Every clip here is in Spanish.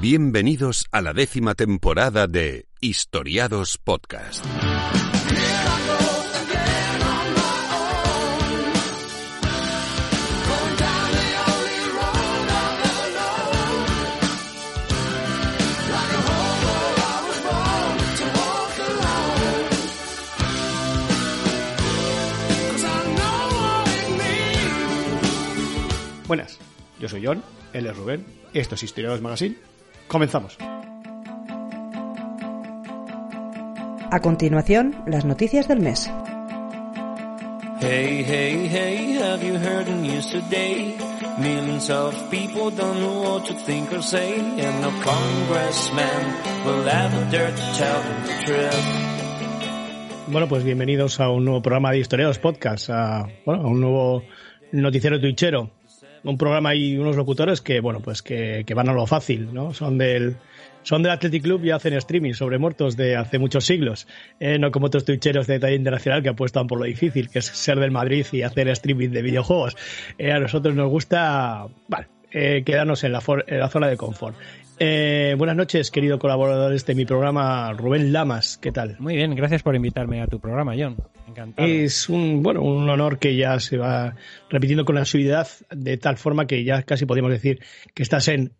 Bienvenidos a la décima temporada de Historiados Podcast. Buenas, yo soy John, él es Rubén, esto es Historiadores Magazine. Comenzamos. A continuación, las noticias del mes. Hey, hey, hey, have you heard the news today? Millions of people don't know what to think or say, and no congressman will ever dare to tell them the truth. Bueno, pues bienvenidos a un nuevo programa de Historiados Podcast, a, bueno, a un nuevo noticiero twitchero. Un programa y unos locutores que, bueno, pues que, van a lo fácil, ¿no? Son del, son del Athletic Club y hacen streaming sobre muertos de hace muchos siglos. Eh, no como otros twitcheros de talla internacional que apuestan por lo difícil, que es ser del Madrid y hacer streaming de videojuegos. Eh, a nosotros nos gusta, vale, eh, quedarnos en la, for- en la zona de confort. Eh, buenas noches, querido colaborador de mi programa, Rubén Lamas. ¿Qué tal? Muy bien, gracias por invitarme a tu programa, John. Encantado. Es un, bueno, un honor que ya se va repitiendo con asiduidad de tal forma que ya casi podríamos decir que estás en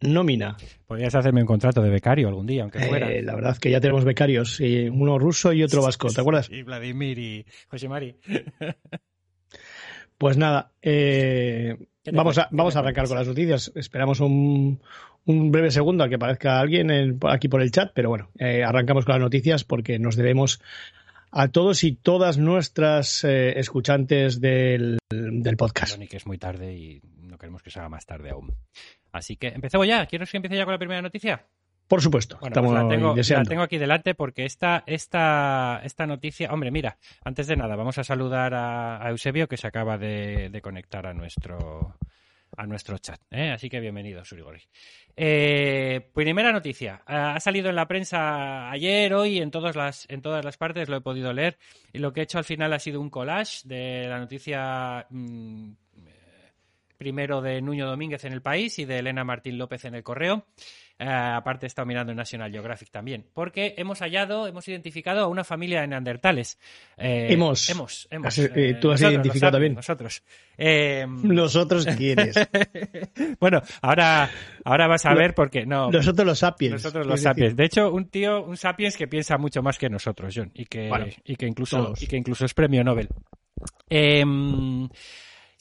nómina. Podrías hacerme un contrato de becario algún día, aunque fuera. Eh, la verdad que ya tenemos becarios, y uno ruso y otro vasco, ¿te acuerdas? Y Vladimir y José Mari. Pues nada, eh, ¿Qué te vamos, a, vamos a arrancar con las noticias. Esperamos un, un breve segundo a que aparezca alguien en- aquí por el chat, pero bueno, eh, arrancamos con las noticias porque nos debemos a todos y todas nuestras eh, escuchantes del, del podcast. Tony, que es muy tarde y no queremos que se haga más tarde aún. Así que empecemos ya. ¿Quieres que empiece ya con la primera noticia? Por supuesto, Bueno, estamos pues la tengo, la deseando. tengo aquí delante porque esta, esta, esta noticia. Hombre, mira, antes de nada, vamos a saludar a, a Eusebio que se acaba de, de conectar a nuestro, a nuestro chat. ¿eh? Así que bienvenido, Surigori. Eh, primera noticia. Ha salido en la prensa ayer, hoy, en todas, las, en todas las partes, lo he podido leer. Y lo que he hecho al final ha sido un collage de la noticia. mm, primero de Nuño Domínguez en el país y de Elena Martín López en el correo. Eh, aparte he estado mirando en National Geographic también, porque hemos hallado, hemos identificado a una familia de neandertales. Eh, Hemos. hemos, hemos. Has- eh, tú has nosotros, identificado también. Nosotros. Eh, Nosotros quiénes? bueno, ahora, ahora vas a ver porque no. Nosotros los sapiens. Nosotros los decir, sapiens. De hecho, un tío, un sapiens que piensa mucho más que nosotros, John, y que, Bueno, y que incluso todos. y que incluso es premio Nobel. Em,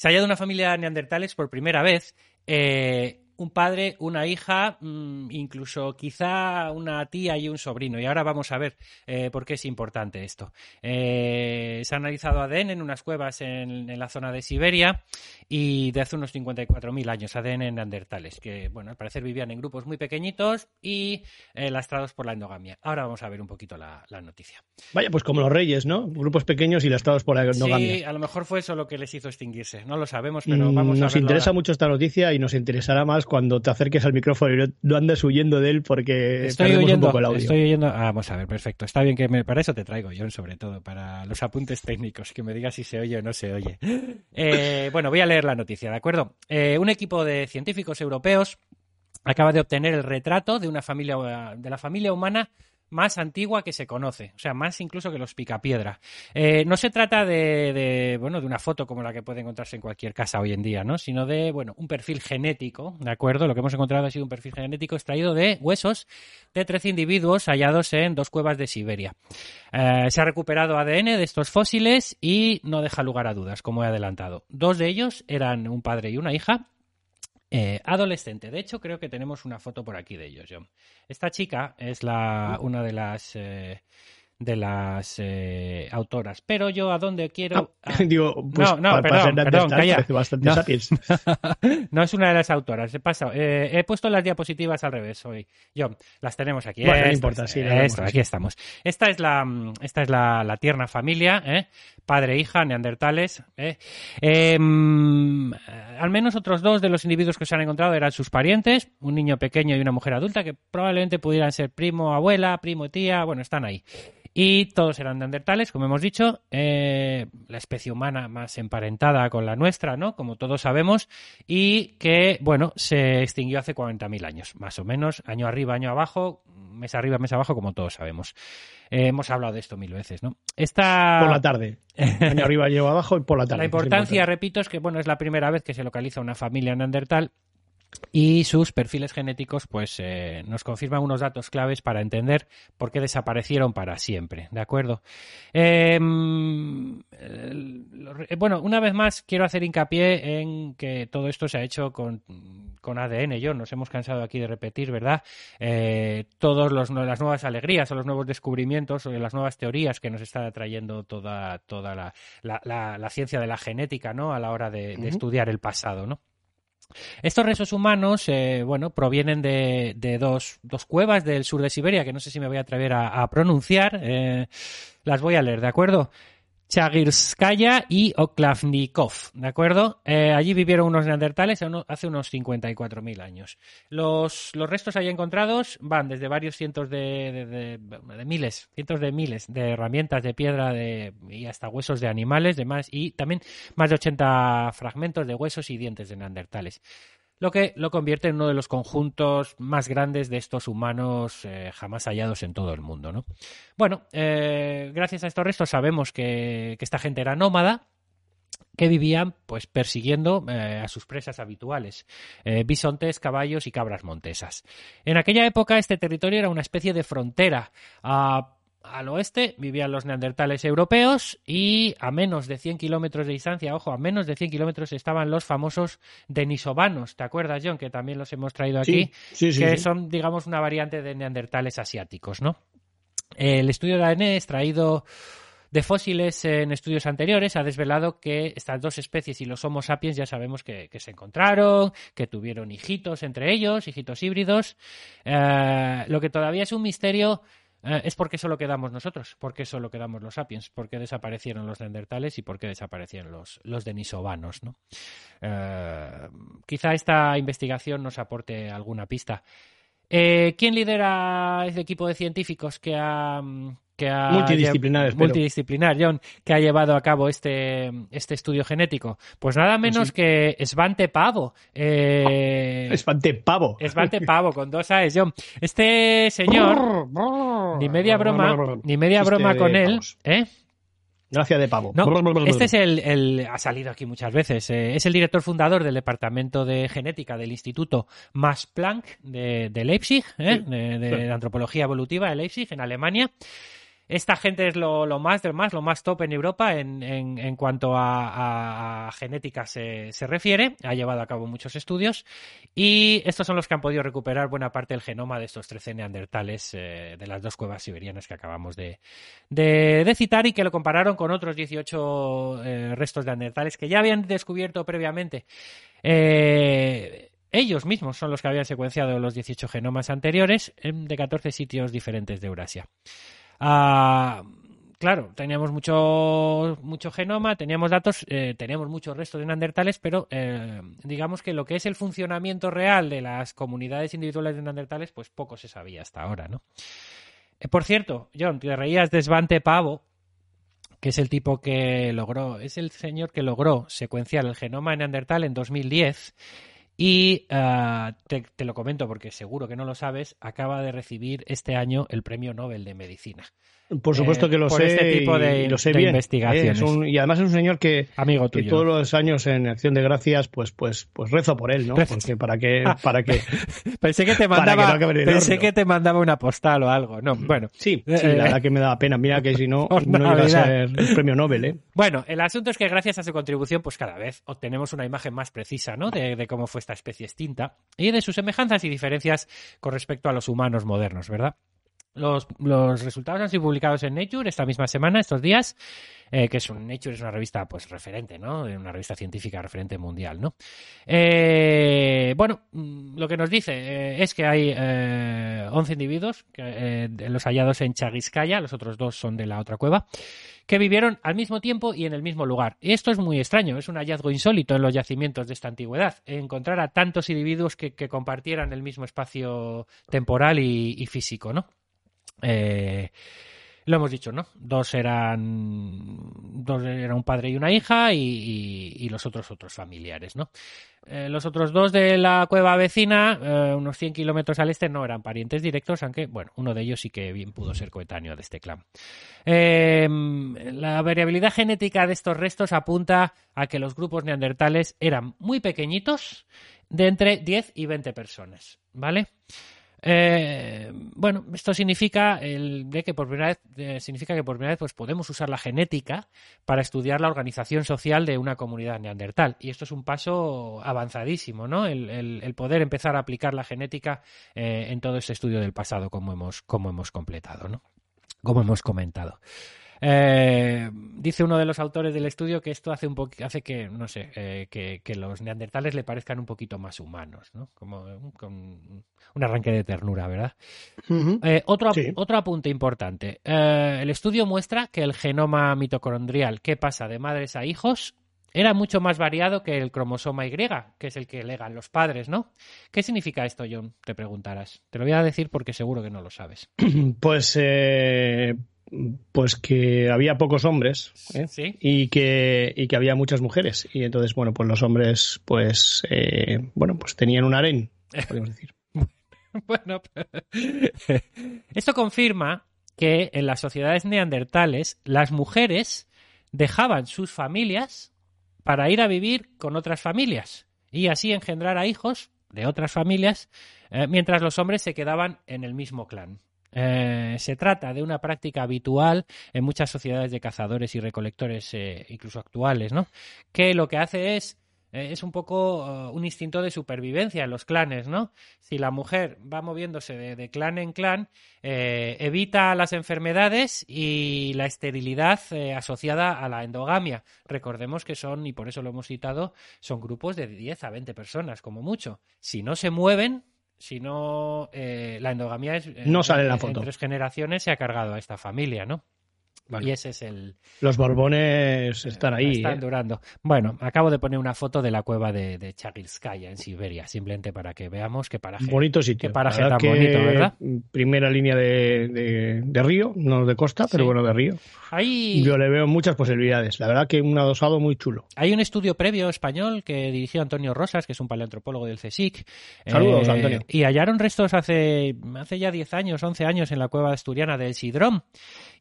se ha hallado una familia de neandertales por primera vez. eh, un padre, una hija, mm, incluso quizá una tía y un sobrino. Y ahora vamos a ver eh, por qué es importante esto. Eh, se ha analizado ADN en unas cuevas en, en la zona de Siberia y de hace unos 54.000 años, ADN neandertales, que bueno, al parecer vivían en grupos muy pequeñitos y eh, lastrados por la endogamia. Ahora vamos a ver un poquito la, la noticia. Vaya, pues como los reyes, ¿no? Grupos pequeños y lastrados por la endogamia. Sí, a lo mejor fue eso lo que les hizo extinguirse. No lo sabemos, pero Mm, vamos a nos interesa ahora. mucho esta noticia y nos interesará más cuando te acerques al micrófono y no, andes huyendo de él porque Estoy oyendo, un poco el audio. estoy oyendo. Ah, vamos a ver, perfecto. Está bien que me, para eso te traigo, John, sobre todo, para los apuntes técnicos, que me digas si se oye o no se oye. Eh, bueno, voy a leer la noticia, ¿de acuerdo? Eh, un equipo de científicos europeos acaba de obtener el retrato de una familia, de la familia humana más antigua que se conoce, o sea, más incluso que los picapiedra. Eh, no se trata de, de, bueno, de una foto como la que puede encontrarse en cualquier casa hoy en día, ¿no? Sino de, bueno, un perfil genético, ¿de acuerdo? Lo que hemos encontrado ha sido un perfil genético extraído de huesos de 13 individuos hallados en dos cuevas de Siberia. Eh, se ha recuperado ADN de estos fósiles y no deja lugar a dudas, como he adelantado. Dos de ellos eran un padre y una hija, eh, adolescente. De hecho, creo que tenemos una foto por aquí de ellos, John. Esta chica es la, una de las eh, de las eh, autoras. Pero yo a dónde quiero. Ah, ah, digo, pues No, no, perdón, calla. bastante No. sapiens. no es una de las autoras. He, pasado, eh, he puesto las diapositivas al revés hoy. John, las tenemos aquí. Bueno, no importa, sí, esto, aquí estamos. Esta es la, esta es la, la tierna familia, ¿eh? padre, hija, neandertales. ¿eh? Eh, mm, al menos otros dos de los individuos que se han encontrado eran sus parientes, un niño pequeño y una mujer adulta, que probablemente pudieran ser primo, abuela, primo, tía, bueno, están ahí. Y todos eran neandertales, como hemos dicho, eh, la especie humana más emparentada con la nuestra, ¿no? Como todos sabemos, y que, bueno, se extinguió hace 40.000 años, más o menos, año arriba, año abajo, mes arriba, mes abajo, como todos sabemos. Eh, hemos hablado de esto mil veces, ¿no? Esta... Por la tarde. Año arriba, año abajo y por la tarde. La importancia, repito, es que, bueno, es la primera vez que se localiza una familia neandertal y sus perfiles genéticos pues eh, nos confirman unos datos claves para entender por qué desaparecieron para siempre, ¿de acuerdo? Em, eh, bueno, una vez más quiero hacer hincapié en que todo esto se ha hecho con, con ADN, yo nos hemos cansado aquí de repetir, ¿verdad? Eh, todas las nuevas alegrías o los nuevos descubrimientos o las nuevas teorías que nos está trayendo toda, toda la, la, la, ciencia de la genética, ¿no? A la hora de, de estudiar el pasado, ¿no? Estos restos humanos, eh, bueno, provienen de, de dos, dos, cuevas del sur de Siberia, que no sé si me voy a atrever a, pronunciar. Eh, las voy a leer, ¿de acuerdo? Chagirskaya y Oklavnikov, ¿de acuerdo? Eh, allí vivieron unos neandertales hace unos 54.000 años. Los, los, restos ahí encontrados van desde varios cientos de, de, miles, cientos de miles de herramientas de piedra y hasta huesos de animales, demás, y también más de 80 fragmentos de huesos y dientes de neandertales lo que lo convierte en uno de los conjuntos más grandes de estos humanos eh, jamás hallados en todo el mundo. ¿no? Bueno, eh, gracias a estos restos sabemos que, esta gente era nómada que vivían pues persiguiendo eh, a sus presas habituales, bisontes, caballos y cabras montesas. En aquella época este territorio era una especie de frontera. Al oeste vivían los neandertales europeos y a menos de 100 kilómetros de distancia, ojo, a menos de 100 kilómetros estaban los famosos denisovanos, ¿te acuerdas, John? Que también los hemos traído aquí, sí, sí, que sí, son, digamos, una variante de neandertales asiáticos, ¿no? El estudio de ADN extraído de fósiles en estudios anteriores ha desvelado que estas dos especies y los Homo sapiens ya sabemos que, que se encontraron, que tuvieron hijitos entre ellos, hijitos híbridos. Eh, lo que todavía es un misterio eh, es porque solo quedamos nosotros, porque solo quedamos los sapiens, porque desaparecieron los neandertales y porque desaparecieron los, los denisovanos. ¿no? Eh, quizá esta investigación nos aporte alguna pista. Eh, ¿Quién lidera este equipo de científicos que ha, que ha multidisciplinar, multidisciplinar John, que ha llevado a cabo este, este estudio genético? Pues nada menos sí. que Svante Pavo. Eh, Svante Pavo. Svante Pavo, con dos A's, John. Este señor, ni media broma, ni media broma con él, ¿eh? Gracias de pavo. No, este es el, el, ha salido aquí muchas veces. Eh, es el director fundador del departamento de genética del Instituto Max Planck de, de Leipzig, ¿eh? sí, de, de, sí. de, antropología evolutiva de Leipzig, en Alemania. Esta gente es lo, más del más, lo más top en Europa en, en, cuanto a, genética se, refiere. Ha llevado a cabo muchos estudios y estos son los que han podido recuperar buena parte del genoma de estos 13 neandertales eh, de las dos cuevas siberianas que acabamos de, citar y que lo compararon con otros 18 eh, restos de neandertales que ya habían descubierto previamente. Eh, ellos mismos son los que habían secuenciado los 18 genomas anteriores de 14 sitios diferentes de Eurasia. Uh, claro, teníamos mucho, mucho genoma, teníamos datos, eh, teníamos muchos restos de neandertales, pero eh, digamos que lo que es el funcionamiento real de las comunidades individuales de neandertales, pues poco se sabía hasta ahora, ¿no? Eh, por cierto, John, te reías de Svante Pavo, que es el tipo que logró, es el señor que logró secuenciar el genoma de neandertal en 2010 y uh, te, te, lo comento porque seguro que no lo sabes, acaba de recibir este año el Premio Nobel de Medicina. Por supuesto que lo eh, por sé. Este tipo de, y lo sé de bien. investigaciones. Es un, y además es un señor que, Amigo que tuyo. todos los años en Acción de Gracias, pues, pues, pues rezo por él, ¿no? Porque para que, para que. pensé que te mandaba, que no pensé que te mandaba una postal o algo. No, bueno. Sí, sí, la verdad que me da pena. Mira que si no, no iba a ser el premio Nobel, ¿eh? Bueno, el asunto es que gracias a su contribución, pues cada vez obtenemos una imagen más precisa, ¿no? De, de cómo fue esta especie extinta y de sus semejanzas y diferencias con respecto a los humanos modernos, ¿verdad? Los, resultados han sido publicados en Nature esta misma semana, estos días, eh, que es un Nature es una revista pues referente, ¿no? Una revista científica referente mundial, ¿no? Eh, bueno, mm, lo que nos dice eh, es que hay 11 individuos, que, eh, los hallados en Chagiskaya, los otros dos son de la otra cueva, que vivieron al mismo tiempo y en el mismo lugar. Esto es muy extraño, es un hallazgo insólito en los yacimientos de esta antigüedad, encontrar a tantos individuos que, compartieran el mismo espacio temporal y, físico, ¿no? Eh, Lo hemos dicho, ¿no? Dos eran, dos eran un padre y una hija y, y- y los otros otros familiares, ¿no? Eh, los otros dos de la cueva vecina, eh, unos 100 kilómetros al este, no eran parientes directos, aunque, bueno, uno de ellos sí que bien pudo ser coetáneo de este clan. Eh, la variabilidad genética de estos restos apunta a que los grupos neandertales eran muy pequeñitos, de entre 10 y 20 personas, ¿vale? Eh, bueno, esto significa el que por primera vez eh, significa que por primera vez pues podemos usar la genética para estudiar la organización social de una comunidad neandertal y esto es un paso avanzadísimo, ¿no? El, poder empezar a aplicar la genética eh, en todo ese estudio del pasado como hemos como hemos completado, ¿no? Como hemos comentado. Eh, dice uno de los autores del estudio que esto hace un hace que no sé eh, que, que los neandertales le parezcan un poquito más humanos, ¿no? Como un- con un arranque de ternura, ¿verdad? Eh, otro, Sí. otro apunte importante. El estudio muestra que el genoma mitocondrial que pasa de madres a hijos era mucho más variado que el cromosoma Y, que es el que legan los padres, ¿no? ¿Qué significa esto, John? Te preguntarás. Te lo voy a decir porque seguro que no lo sabes. Pues, eh, pues que había pocos hombres ¿eh? ¿Sí? y, que, y que había muchas mujeres. Y entonces, bueno, pues los hombres, pues, eh, bueno, pues tenían un harén, podríamos decir. Bueno, esto confirma que en las sociedades neandertales las mujeres dejaban sus familias para ir a vivir con otras familias y así engendrar a hijos de otras familias eh, mientras los hombres se quedaban en el mismo clan. Eh, se trata de una práctica habitual en muchas sociedades de cazadores y recolectores, eh, incluso actuales, ¿no? Que lo que hace es eh, es un poco eh, un instinto de supervivencia en los clanes, ¿no? Si la mujer va moviéndose de, clan en clan, evita las enfermedades y la esterilidad asociada a la endogamia. Recordemos que son, y por eso lo hemos citado, son grupos de 10 a 20 personas, como mucho. Si no se mueven, si no, eh, la endogamia es... No sale en la en foto. tres generaciones se ha cargado a esta familia, ¿no? Vale. Y ese es el, Los Borbones están ahí. están ¿eh? durando. Bueno, acabo de poner una foto de la cueva de, de en Siberia, simplemente para que veamos qué paraje. Bonito sitio. Qué paraje tan bonito, ¿verdad? Primera línea de, de- de río, no de costa, pero Sí. bueno, de río. Hay, Yo le veo muchas posibilidades. La verdad que un adosado muy chulo. hay un estudio previo español que dirigió Antonio Rosas, que es un paleantropólogo del CSIC. Saludos, Antonio. Y hallaron restos hace, hace ya 10 años, 11 años en la cueva asturiana del Sidrón.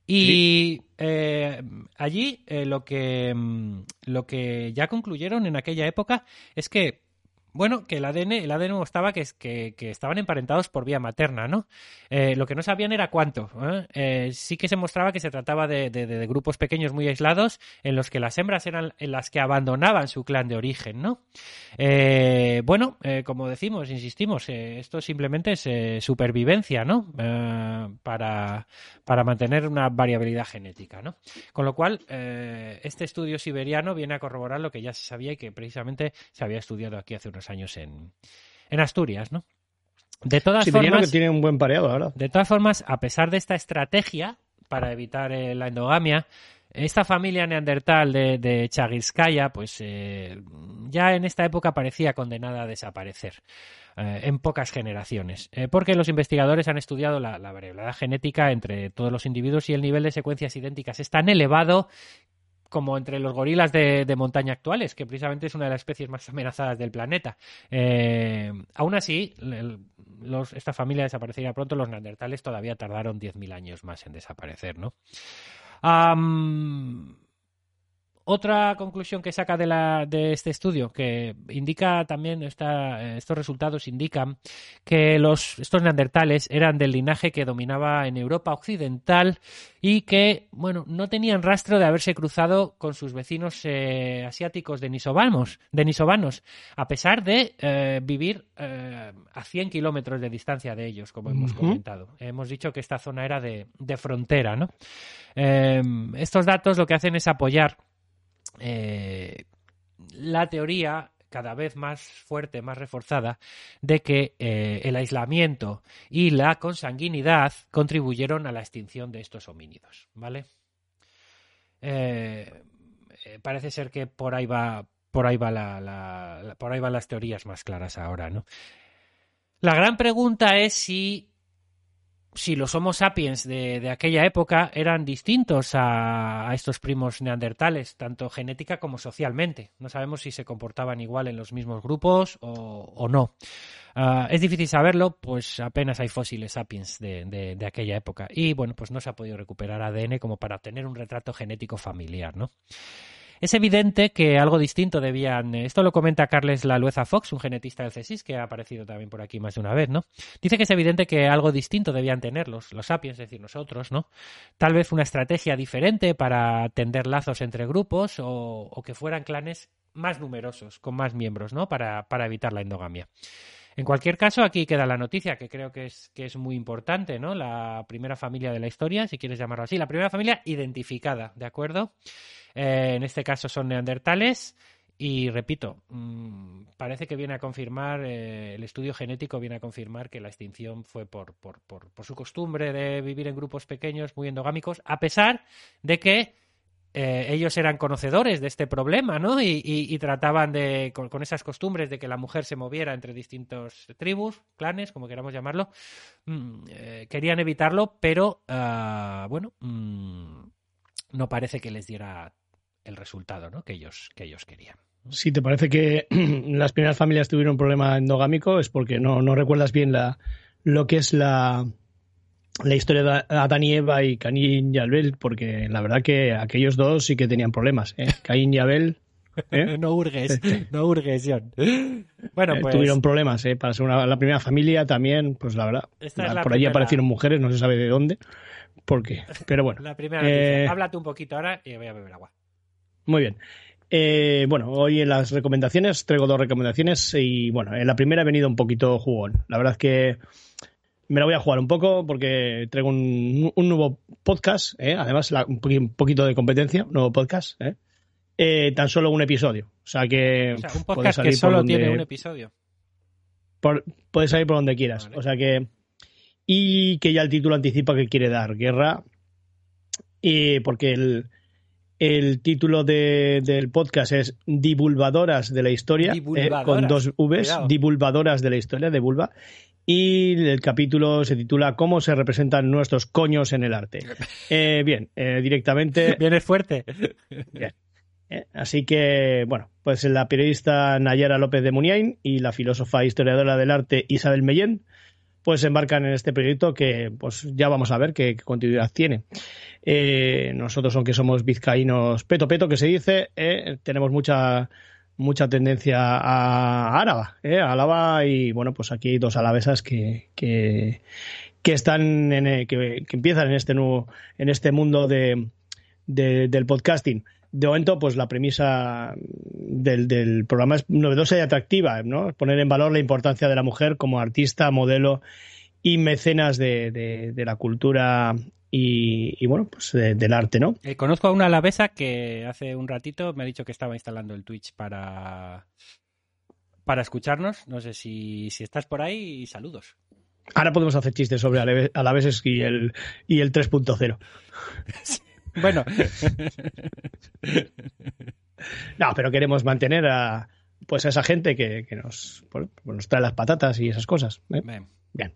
Y eh, allí eh, lo, que, mm, lo que ya concluyeron en aquella época es que bueno, que el ADN, el ADN mostraba que, es- que, que estaban emparentados por vía materna, ¿no? Eh, lo que no sabían era cuánto. ¿eh? Eh, sí que se mostraba que se trataba de, grupos pequeños muy aislados en los que las hembras eran en las que abandonaban su clan de origen, ¿no? Eh, bueno, como decimos, insistimos, esto simplemente es supervivencia, ¿no? Para, para mantener una variabilidad genética, ¿no? Con lo cual, este estudio siberiano viene a corroborar lo que ya se sabía y que precisamente se había estudiado aquí hace unos años en, en Asturias, ¿no? De todas formas, que tiene un buen pareado, de todas formas, a pesar de esta estrategia para evitar eh, la endogamia, esta familia neandertal de, de Chagirskaya, pues eh, ya en esta época parecía condenada a desaparecer eh, en pocas generaciones, eh, porque los investigadores han estudiado la, la variabilidad genética entre todos los individuos y el nivel de secuencias idénticas es tan elevado como entre los gorilas de, de montaña actuales, que precisamente es una de las especies más amenazadas del planeta. Eh, aún así, esta familia desaparecería pronto, los neandertales todavía tardaron 10.000 años más en desaparecer, ¿no? Otra conclusión que saca de, la, de este estudio, que indica también, esta, estos resultados indican que los, estos neandertales eran del linaje que dominaba en Europa occidental y que, bueno, no tenían rastro de haberse cruzado con sus vecinos eh, asiáticos denisovanos, denisovanos, a pesar de eh, vivir eh, a 100 kilómetros de distancia de ellos, como hemos comentado. Hemos dicho que esta zona era de, de frontera, ¿no? Eh, estos datos lo que hacen es apoyar eh, la teoría cada vez más fuerte, más reforzada, de que eh, el aislamiento y la consanguinidad contribuyeron a la extinción de estos homínidos, ¿vale? Eh, parece ser que por ahí va, por ahí va la- la- por ahí van las teorías más claras ahora, ¿no? La gran pregunta es si si los Homo sapiens de, de aquella época eran distintos a, a, estos primos neandertales, tanto genética como socialmente. No sabemos si se comportaban igual en los mismos grupos o, o no. Uh, es difícil saberlo, pues apenas hay fósiles sapiens de, de, de, aquella época. Y bueno, pues no se ha podido recuperar ADN como para obtener un retrato genético familiar, ¿no? Es evidente que algo distinto debían. Esto lo comenta Carles Lalueza Fox, un genetista del CSIS, que ha aparecido también por aquí más de una vez, ¿no? Dice que es evidente que algo distinto debían tener los, sapiens, es decir, nosotros, ¿no? Tal vez una estrategia diferente para tender lazos entre grupos o, o que fueran clanes más numerosos, con más miembros, ¿no? Para, para evitar la endogamia. En cualquier caso, aquí queda la noticia que creo que es, que es muy importante, ¿no? La primera familia de la historia, si quieres llamarlo así, la primera familia identificada, ¿de acuerdo? Eh, en este caso son neandertales. Y repito, mmm, parece que viene a confirmar, eh, el estudio genético viene a confirmar que la extinción fue por, por, por, su costumbre de vivir en grupos pequeños, muy endogámicos, a pesar de que eh, ellos eran conocedores de este problema, ¿no? Y, trataban de, con, esas costumbres de que la mujer se moviera entre distintos tribus, clanes, como queramos llamarlo, eh, querían evitarlo, pero, uh, bueno, mmm, no parece que les diera el resultado ¿no? que, ellos, que ellos querían. Si te parece que las primeras familias tuvieron un problema endogámico, es porque no, no recuerdas bien la, lo que es la, la historia de Adán y Eva y Caín y Abel, porque la verdad que aquellos dos sí que tenían problemas. ¿eh? Caín y Abel. ¿eh? no hurgues, no hurgues, John. Bueno, pues... Tuvieron problemas, ¿eh? Para ser una, la primera familia también, pues la verdad. Esta la por allí aparecieron mujeres, no se sabe de dónde. ¿Por qué? Pero bueno. La primera noticia. Háblate un poquito ahora y voy a beber agua. Muy bien. Eh, bueno, hoy en las recomendaciones traigo dos recomendaciones y bueno, en la primera he venido un poquito jugón. La verdad es que me la voy a jugar un poco porque traigo un, un nuevo podcast, ¿eh? además la, un poquito de competencia, un nuevo podcast, ¿eh? Eh, tan solo un episodio. O sea que... O sea, un podcast que solo donde, tiene un episodio. Por, puedes salir por donde quieras. Vale. O sea que... Y que ya el título anticipa que quiere dar, Guerra. Y porque el el título de, del podcast es Divulgadoras de la Historia, eh, con dos Vs, Cuidado. Divulgadoras de la Historia, de vulva. Y el capítulo se titula ¿Cómo se representan nuestros coños en el arte? Eh, bien, eh, directamente. Viene fuerte. Bien. Eh, así que, bueno, pues la periodista Nayara López de Muniain y la filósofa historiadora del arte Isabel Mellén pues se embarcan en este proyecto que pues ya vamos a ver qué, continuidad tiene. Eh, nosotros, aunque somos vizcaínos peto peto, que se dice, eh, tenemos mucha mucha tendencia a Áraba, eh, Álava y bueno, pues aquí hay dos alavesas que, que, que están eh, que, que, empiezan en este nuevo, en este mundo de, del podcasting de momento, pues la premisa del, del, programa es novedosa y atractiva, ¿no? Poner en valor la importancia de la mujer como artista, modelo y mecenas de, de, de la cultura y, y, bueno, pues de, del arte, ¿no? Eh, conozco a una alavesa que hace un ratito me ha dicho que estaba instalando el Twitch para, para escucharnos. No sé si, si estás por ahí, saludos. Ahora podemos hacer chistes sobre alaveses y el, y el 3.0. Bueno. no, pero queremos mantener a pues a esa gente que, que nos, pues, nos trae las patatas y esas cosas. ¿eh? Bien. Bien.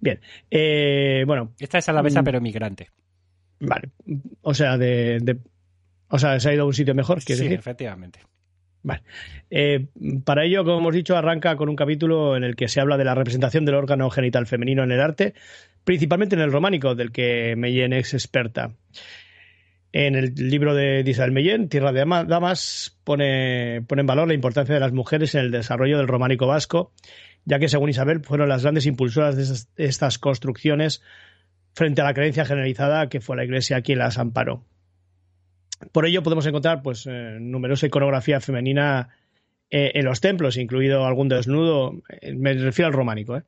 Bien. Eh, bueno. Esta es a la mesa, pero migrante. Vale. O sea, de, de, O sea, se ha ido a un sitio mejor, sí, decir? efectivamente. Vale. Eh, para ello, como hemos dicho, arranca con un capítulo en el que se habla de la representación del órgano genital femenino en el arte, principalmente en el románico, del que Meyen es experta. En el libro de Isabel Mellén, Tierra de Damas, pone, pone en valor la importancia de las mujeres en el desarrollo del románico vasco, ya que, según Isabel, fueron las grandes impulsoras de estas, construcciones frente a la creencia generalizada que fue la Iglesia quien las amparó. Por ello podemos encontrar pues, eh, numerosa iconografía femenina eh, en los templos, incluido algún desnudo, eh, me refiero al románico.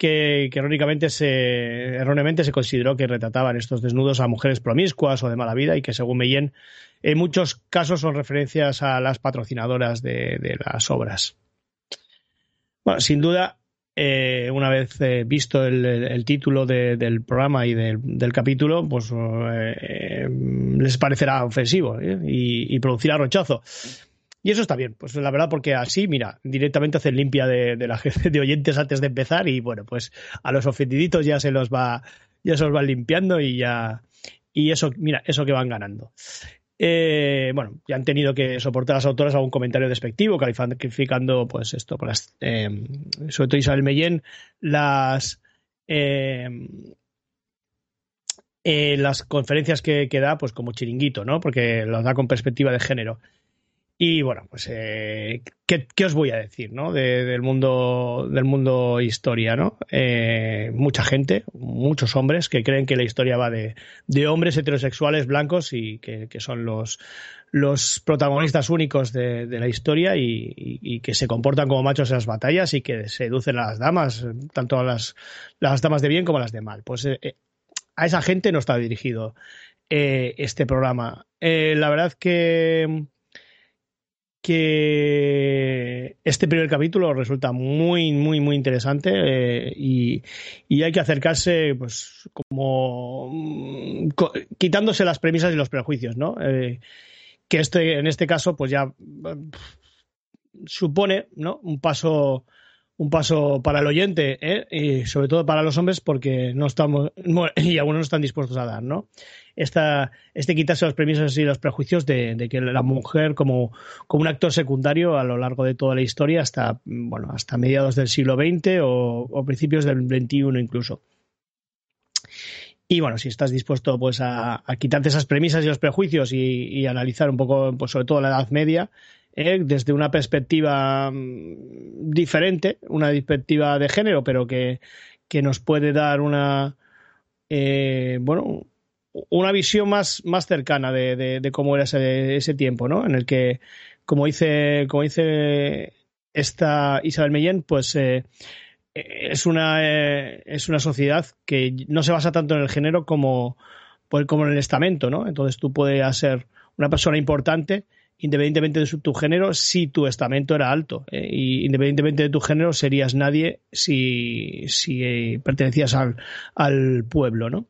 Que, que erróneamente se, erróneamente se consideró que retrataban estos desnudos a mujeres promiscuas o de mala vida y que, según Meyen, en muchos casos son referencias a las patrocinadoras de, las obras. Bueno, sin duda, eh, una vez eh, visto el, título de, del programa y del, capítulo, pues eh, les parecerá ofensivo y, y producirá rechazo. Y eso está bien, pues la verdad, porque así, mira, directamente hacen limpia de, de la de oyentes antes de empezar y bueno, pues a los ofendiditos ya se los va, ya se los van limpiando y ya. Y eso, mira, eso que van ganando. Eh, bueno, ya han tenido que soportar las autoras algún comentario despectivo, calificando, pues esto, por las, eh, sobre todo Isabel Mellén, las. Eh, eh, las conferencias que, que, da, pues como chiringuito, ¿no? Porque las da con perspectiva de género. Y bueno, pues eh, ¿qué, ¿qué, os voy a decir, ¿no? De, del mundo del mundo historia, ¿no? Eh, mucha gente, muchos hombres que creen que la historia va de, de hombres heterosexuales blancos y que, que son los los protagonistas únicos de, la historia y, y, que se comportan como machos en las batallas y que seducen a las damas, tanto a las, las damas de bien como a las de mal. Pues eh, a esa gente no está dirigido eh, este programa. Eh, la verdad que que este primer capítulo resulta muy, muy, muy interesante eh, y, y, hay que acercarse, pues, como quitándose las premisas y los prejuicios, ¿no? Eh, que este, en este caso, pues ya supone, ¿no? Un paso un paso para el oyente ¿eh? y sobre todo para los hombres porque no estamos y algunos no están dispuestos a dar no Esta, este quitarse los premisas y los prejuicios de, que la mujer como, como un actor secundario a lo largo de toda la historia hasta bueno hasta mediados del siglo XX o, o principios del XXI incluso y bueno, si estás dispuesto pues a, a quitarte esas premisas y los prejuicios y, y analizar un poco, pues sobre todo la Edad Media, eh, desde una perspectiva mm, diferente, una perspectiva de género, pero que, que nos puede dar una, eh, bueno, una visión más, más cercana de, cómo era ese, ese, tiempo, ¿no? En el que, como dice, como dice esta Isabel Mellén, pues eh, es, una, eh, es una sociedad que no se basa tanto en el género como, pues, como en el estamento, ¿no? Entonces tú puedes ser una persona importante independientemente de tu género, si tu estamento era alto. Eh, y independientemente de tu género, serías nadie si, si eh, pertenecías al, al, pueblo, ¿no?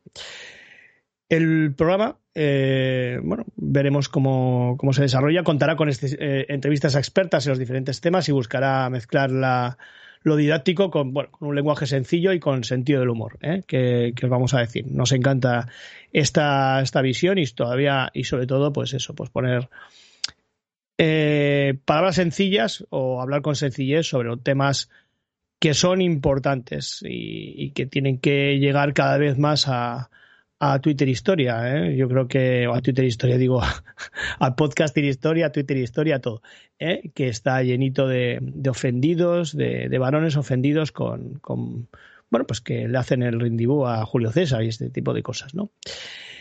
El programa, eh, bueno, veremos cómo, cómo, se desarrolla. Contará con este, entrevistas expertas en los diferentes temas y buscará mezclar la, lo didáctico con, bueno, con un lenguaje sencillo y con sentido del humor, que, que, os vamos a decir. Nos encanta esta, esta visión y todavía, y sobre todo, pues eso, pues poner eh, palabras sencillas o hablar con sencillez sobre temas que son importantes y, que tienen que llegar cada vez más a, Twitter Historia. ¿eh? Yo creo que, o a Twitter Historia, digo, a Podcasting Historia, a Twitter Historia, todo. ¿eh? Que está llenito de, ofendidos, de, varones ofendidos con, bueno, pues que le hacen el rindibú a Julio César y este tipo de cosas, ¿no?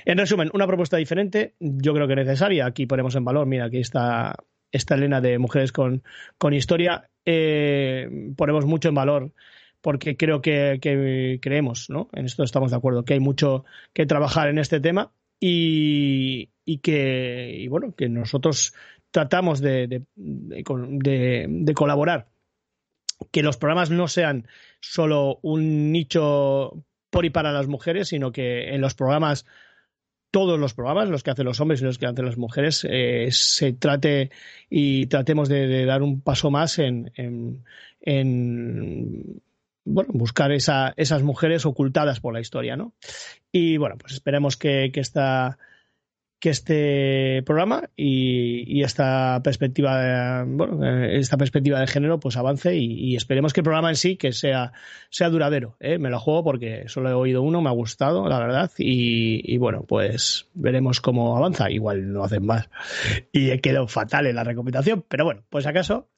En resumen, una propuesta diferente, yo creo que necesaria. Aquí ponemos en valor, mira, aquí está esta Elena de Mujeres con, con Historia. Eh, ponemos mucho en valor porque creo que, que, creemos, ¿no? En esto estamos de acuerdo, que hay mucho que trabajar en este tema y, y que, y bueno, que nosotros tratamos de, de, colaborar. Que los programas no sean solo un nicho por y para las mujeres, sino que en los programas todos los programas, los que hacen los hombres y los que hacen las mujeres, eh, se trate y tratemos de, dar un paso más en, en, en bueno, buscar esa, esas mujeres ocultadas por la historia, ¿no? Y bueno, pues esperemos que, que esta que este programa y, y esta perspectiva de, bueno, esta perspectiva de género pues avance y, esperemos que el programa en sí que sea sea duradero ¿eh? me lo juego porque solo he oído uno me ha gustado la verdad y, y bueno pues veremos cómo avanza. Igual no hacen más. Y he quedado fatal en la recomendación pero bueno pues acaso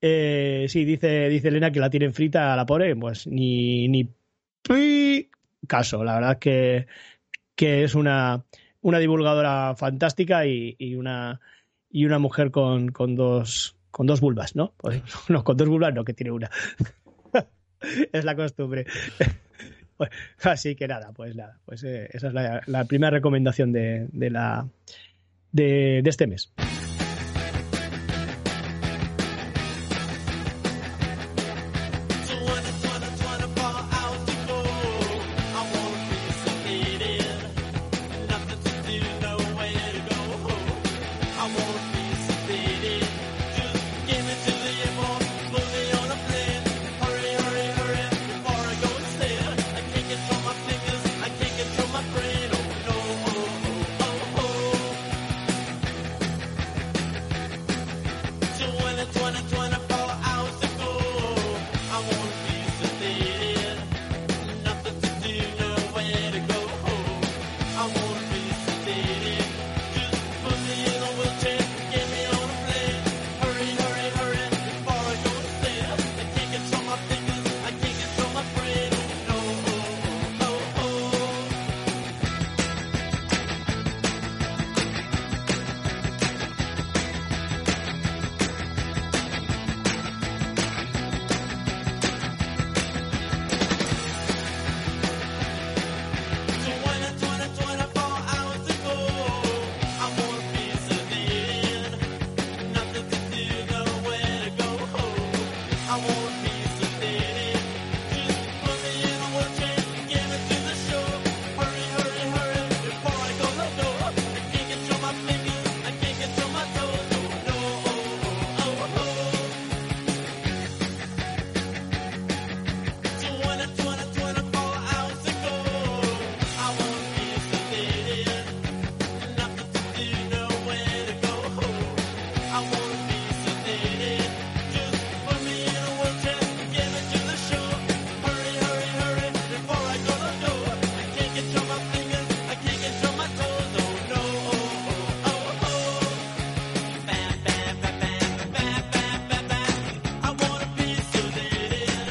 eh, sí dice dice Elena que la tienen frita la pobre pues ni ni caso. La verdad que que es una una divulgadora fantástica y, y, una y una mujer con, con dos con dos vulvas, ¿no? Pues, no, con dos vulvas no, que tiene una. es la costumbre. pues, así que nada, pues nada, pues eh, esa es la, la, primera recomendación de, de la de, de este mes.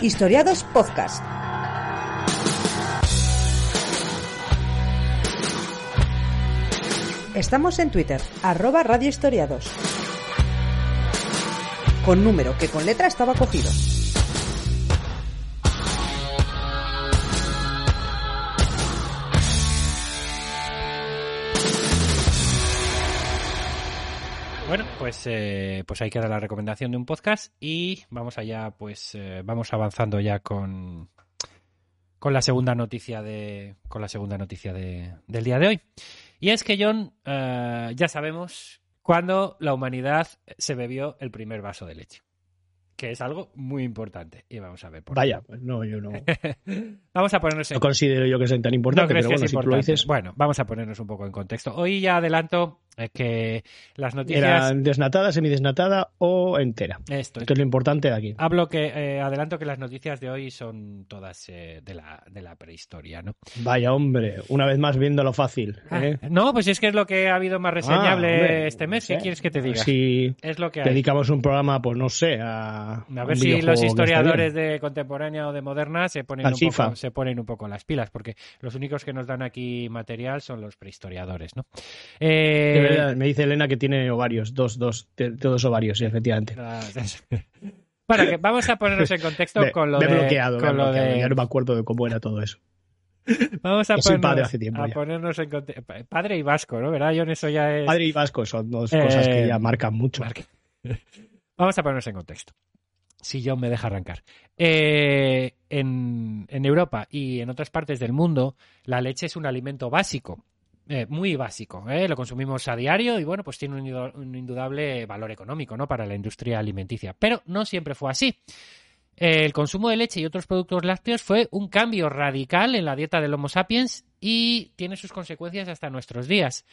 Historiados Podcast. Estamos en Twitter, arroba Radio Historiados. Con número que con letra estaba cogido. Bueno, pues, eh, pues ahí queda la recomendación de un podcast y vamos allá, pues eh, vamos avanzando ya con, con la segunda noticia de con la segunda noticia de, del día de hoy. Y es que John, eh, ya sabemos cuándo la humanidad se bebió el primer vaso de leche que es algo muy importante. Y vamos a ver por Vaya, pues no, yo no. vamos a ponernos en... No considero yo que sea tan importante, ¿No crees pero bueno, si tú lo dices. Bueno, vamos a ponernos un poco en contexto. Hoy ya adelanto eh, que las noticias... Era desnatada, semidesnatada o entera. Esto, es lo importante de aquí. Hablo que eh, adelanto que las noticias de hoy son todas eh, de, la, de la prehistoria, ¿no? Vaya, hombre, una vez más viendo lo fácil. ¿eh? Ah, no, pues es que es lo que ha habido más reseñable Ah, hombre, este mes. ¿Qué quieres que te diga? Si Es lo que hay. dedicamos un programa, pues no sé, a. A ver si los historiadores de contemporánea o de moderna se ponen, un poco, se ponen un poco las pilas, porque los únicos que nos dan aquí material son los prehistoriadores, ¿no? Eh, Verdad, me dice Elena que tiene ovarios, dos, dos, todos ovarios, efectivamente. Ah, Bueno, que vamos a ponernos en contexto con lo de, bloqueado, con lo bloqueado, de- ya no me acuerdo de cómo era todo eso. Vamos a, ponernos, padre hace tiempo a ponernos en contexto. Padre y vasco, ¿no? ¿Verdad, John? Eso ya es... Padre y Vasco son dos cosas Eh, que ya marcan mucho. Marca. Vamos a ponernos en contexto. Si John me deja arrancar. Eh, en, en Europa y en otras partes del mundo, la leche es un alimento básico. Eh, muy básico, ¿eh? lo consumimos a diario y bueno, pues tiene un, indudable valor económico, ¿no? Para la industria alimenticia. Pero no siempre fue así. El consumo de leche y otros productos lácteos fue un cambio radical en la dieta del Homo sapiens y tiene sus consecuencias hasta nuestros días.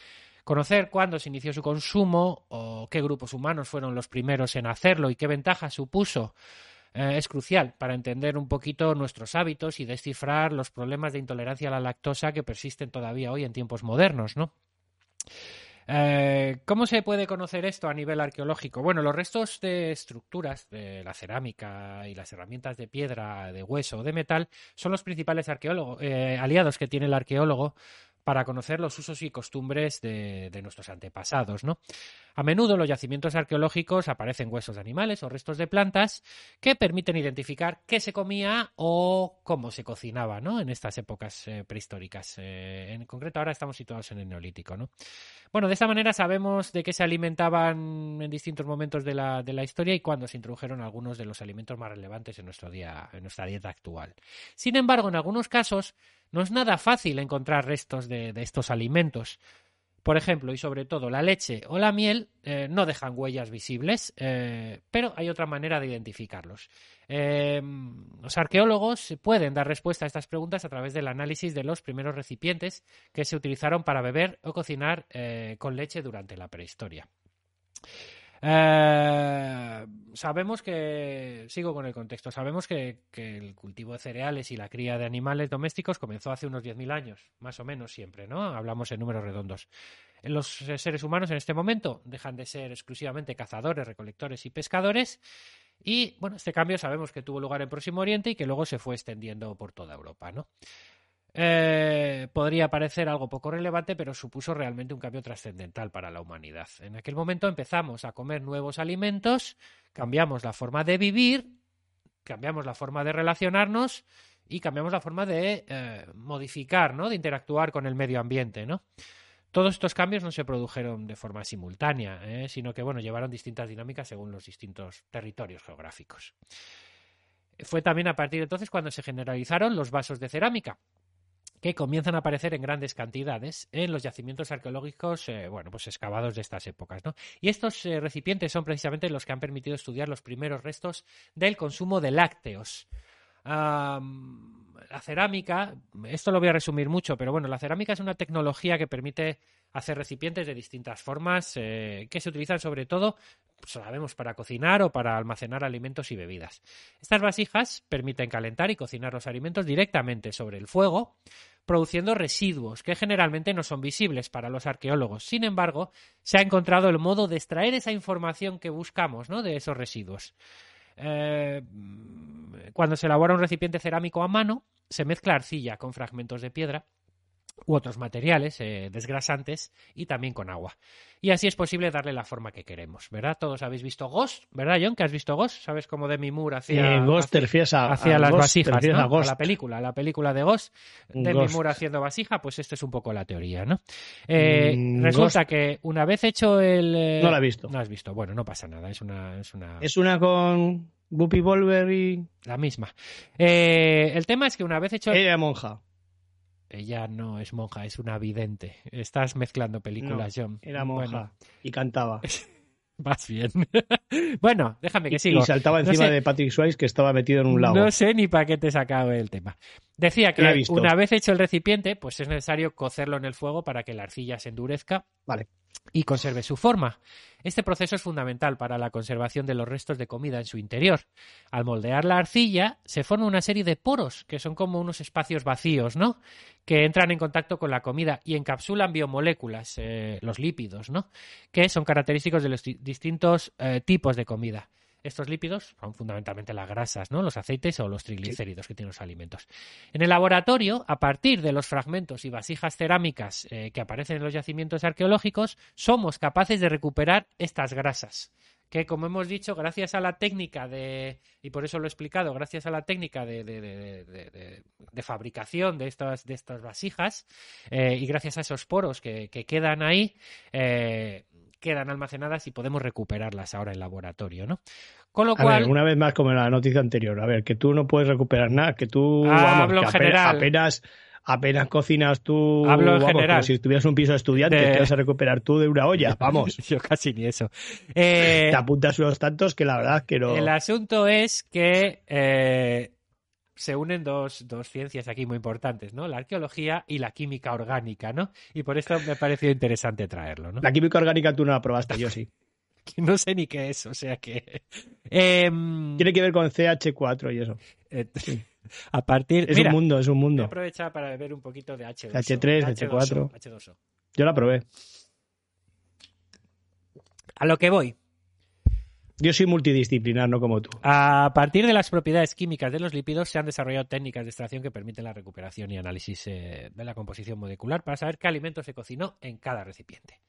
Conocer cuándo se inició su consumo o qué grupos humanos fueron los primeros en hacerlo y qué ventajas supuso eh, es crucial para entender un poquito nuestros hábitos y descifrar los problemas de intolerancia a la lactosa que persisten todavía hoy en tiempos modernos, ¿no? Eh, ¿Cómo se puede conocer esto a nivel arqueológico? Bueno, los restos de estructuras de la cerámica y las herramientas de piedra, de hueso o de metal son los principales eh, aliados que tiene el arqueólogo para conocer los usos y costumbres de, de nuestros antepasados, ¿no? A menudo en los yacimientos arqueológicos aparecen huesos de animales o restos de plantas que permiten identificar qué se comía o cómo se cocinaba, ¿no? En estas épocas eh, prehistóricas. Eh, en concreto ahora estamos situados en el neolítico, ¿no? Bueno, de esta manera sabemos de qué se alimentaban en distintos momentos de la, de la historia y cuándo se introdujeron algunos de los alimentos más relevantes en nuestro día, en nuestra dieta actual. Sin embargo, en algunos casos no es nada fácil encontrar restos de, estos alimentos. Por ejemplo, y sobre todo, la leche o la miel eh, no dejan huellas visibles, eh, pero hay otra manera de identificarlos. Eh, los arqueólogos pueden dar respuesta a estas preguntas a través del análisis de los primeros recipientes que se utilizaron para beber o cocinar con leche durante la prehistoria. Eh, sabemos que, sigo con el contexto, sabemos que, que el cultivo de cereales y la cría de animales domésticos comenzó hace unos 10.000 años, más o menos siempre, ¿no? Hablamos en números redondos. Los eh, seres humanos en este momento dejan de ser exclusivamente cazadores, recolectores y pescadores. Y bueno, este cambio sabemos que tuvo lugar en Próximo Oriente y que luego se fue extendiendo por toda Europa, ¿no? Eh, podría parecer algo poco relevante, pero supuso realmente un cambio trascendental para la humanidad. En aquel momento empezamos a comer nuevos alimentos, cambiamos la forma de vivir, cambiamos la forma de relacionarnos y cambiamos la forma de eh, modificar, ¿no? De interactuar con el medio ambiente, ¿no? Todos estos cambios no se produjeron de forma simultánea, ¿eh? sino que bueno, llevaron distintas dinámicas según los distintos territorios geográficos. Fue también a partir de entonces cuando se generalizaron los vasos de cerámica, que comienzan a aparecer en grandes cantidades en los yacimientos arqueológicos, eh, bueno, pues excavados de estas épocas, ¿no? Y estos eh, recipientes son precisamente los que han permitido estudiar los primeros restos del consumo de lácteos. La cerámica, esto lo voy a resumir mucho, pero bueno, la cerámica es una tecnología que permite hacer recipientes de distintas formas eh, que se utilizan sobre todo, sabemos, para cocinar o para almacenar alimentos y bebidas. Estas vasijas permiten calentar y cocinar los alimentos directamente sobre el fuego, produciendo residuos que generalmente no son visibles para los arqueólogos. Sin embargo, se ha encontrado el modo de extraer esa información que buscamos ¿no? de esos residuos. eh, cuando se elabora un recipiente cerámico a mano, se mezcla arcilla con fragmentos de piedra u otros materiales eh, desgrasantes y también con agua. Y así es posible darle la forma que queremos, ¿verdad? Todos habéis visto Ghost, ¿verdad, John? ¿Que has visto Ghost? ¿Sabes cómo Demi Moore hacía, Eh, Ghost te refieres a, hacía a las Ghost, vasijas, refieres ¿no? a Ghost. la película, la película de Ghost, Demi Ghost. Moore haciendo vasija, pues esta es un poco la teoría, ¿no? Eh, Mm, resulta Ghost. que una vez hecho el... No la he visto. No has visto, bueno, no pasa nada, es una... Es una... Es una con Whoopi Wolver y La misma. El tema es que una vez hecho... ella monja. Ella no es monja, es una vidente. Estás mezclando películas, John. Era monja Bueno, y cantaba. vas bien. bueno, déjame que Y, sigo. y saltaba No encima sé- de Patrick Swayze que estaba metido en un lago. No sé ni para qué te he sacado el tema. Decía que una vez hecho el recipiente, pues es necesario cocerlo en el fuego para que la arcilla se endurezca Vale. Y conserve su forma. Este proceso es fundamental para la conservación de los restos de comida en su interior. Al moldear la arcilla, se forma una serie de poros, que son como unos espacios vacíos, ¿no? Que entran en contacto con la comida y encapsulan biomoléculas, eh, los lípidos, ¿no? Que son característicos de los di- distintos eh, tipos de comida. Estos lípidos son fundamentalmente las grasas, ¿no? Los aceites o los triglicéridos que tienen los alimentos. En el laboratorio, a partir de los fragmentos y vasijas cerámicas eh, que aparecen en los yacimientos arqueológicos, somos capaces de recuperar estas grasas. Que, como hemos dicho, gracias a la técnica de, y por eso lo he explicado, gracias a la técnica de, de- de- de- de- de fabricación de estas, de estas vasijas eh, y gracias a esos poros que, que quedan ahí, eh, quedan almacenadas y podemos recuperarlas ahora en laboratorio, ¿no? Con lo A cual, ver, una vez más como en la noticia anterior. A ver, que tú no puedes recuperar nada, que tú Ah, vamos, que general. apenas apenas cocinas tú, Hablo en vamos, como general. si tuvieras un piso de estudiantes, De- que vas a recuperar tú de una olla, vamos. yo casi ni eso. Eh, Te apuntas unos tantos que la verdad que no. El asunto es que eh, se unen dos, dos ciencias aquí muy importantes, ¿no? La arqueología y la química orgánica, ¿no? Y por esto me ha parecido interesante traerlo, ¿no? La química orgánica tú no la probaste, yo sí. No sé ni qué es, o sea que... em, Tiene que ver con CH4 y eso. eh, a partir... Es Mira, un mundo, es un voy a mundo. aprovechar para beber un poquito de H2O. H3, H2O, H2O. Yo la probé. A lo que voy. Yo soy multidisciplinar, no como tú. A partir de las propiedades químicas de los lípidos se han desarrollado técnicas de extracción que permiten la recuperación y análisis eh, de la composición molecular para saber qué alimento se cocinó en cada recipiente.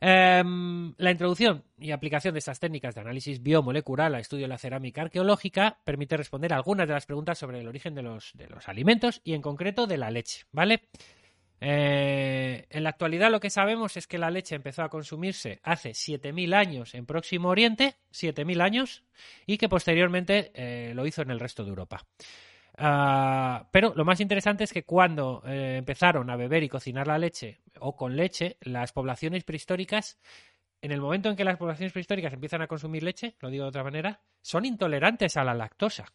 Em, la introducción y aplicación de estas técnicas de análisis biomolecular al estudio de la cerámica arqueológica permite responder algunas de las preguntas sobre el origen de los alimentos y en concreto de la leche, ¿vale? Eh, en la actualidad lo que sabemos es que la leche empezó a consumirse hace 7.000 años en Próximo Oriente, 7.000 años, y que posteriormente eh, lo hizo en el resto de Europa. Ah, pero lo más interesante es que cuando eh, empezaron a beber y cocinar la leche o con leche, las poblaciones prehistóricas, en el momento en que las poblaciones prehistóricas empiezan a consumir leche, lo digo de otra manera, son intolerantes a la lactosa.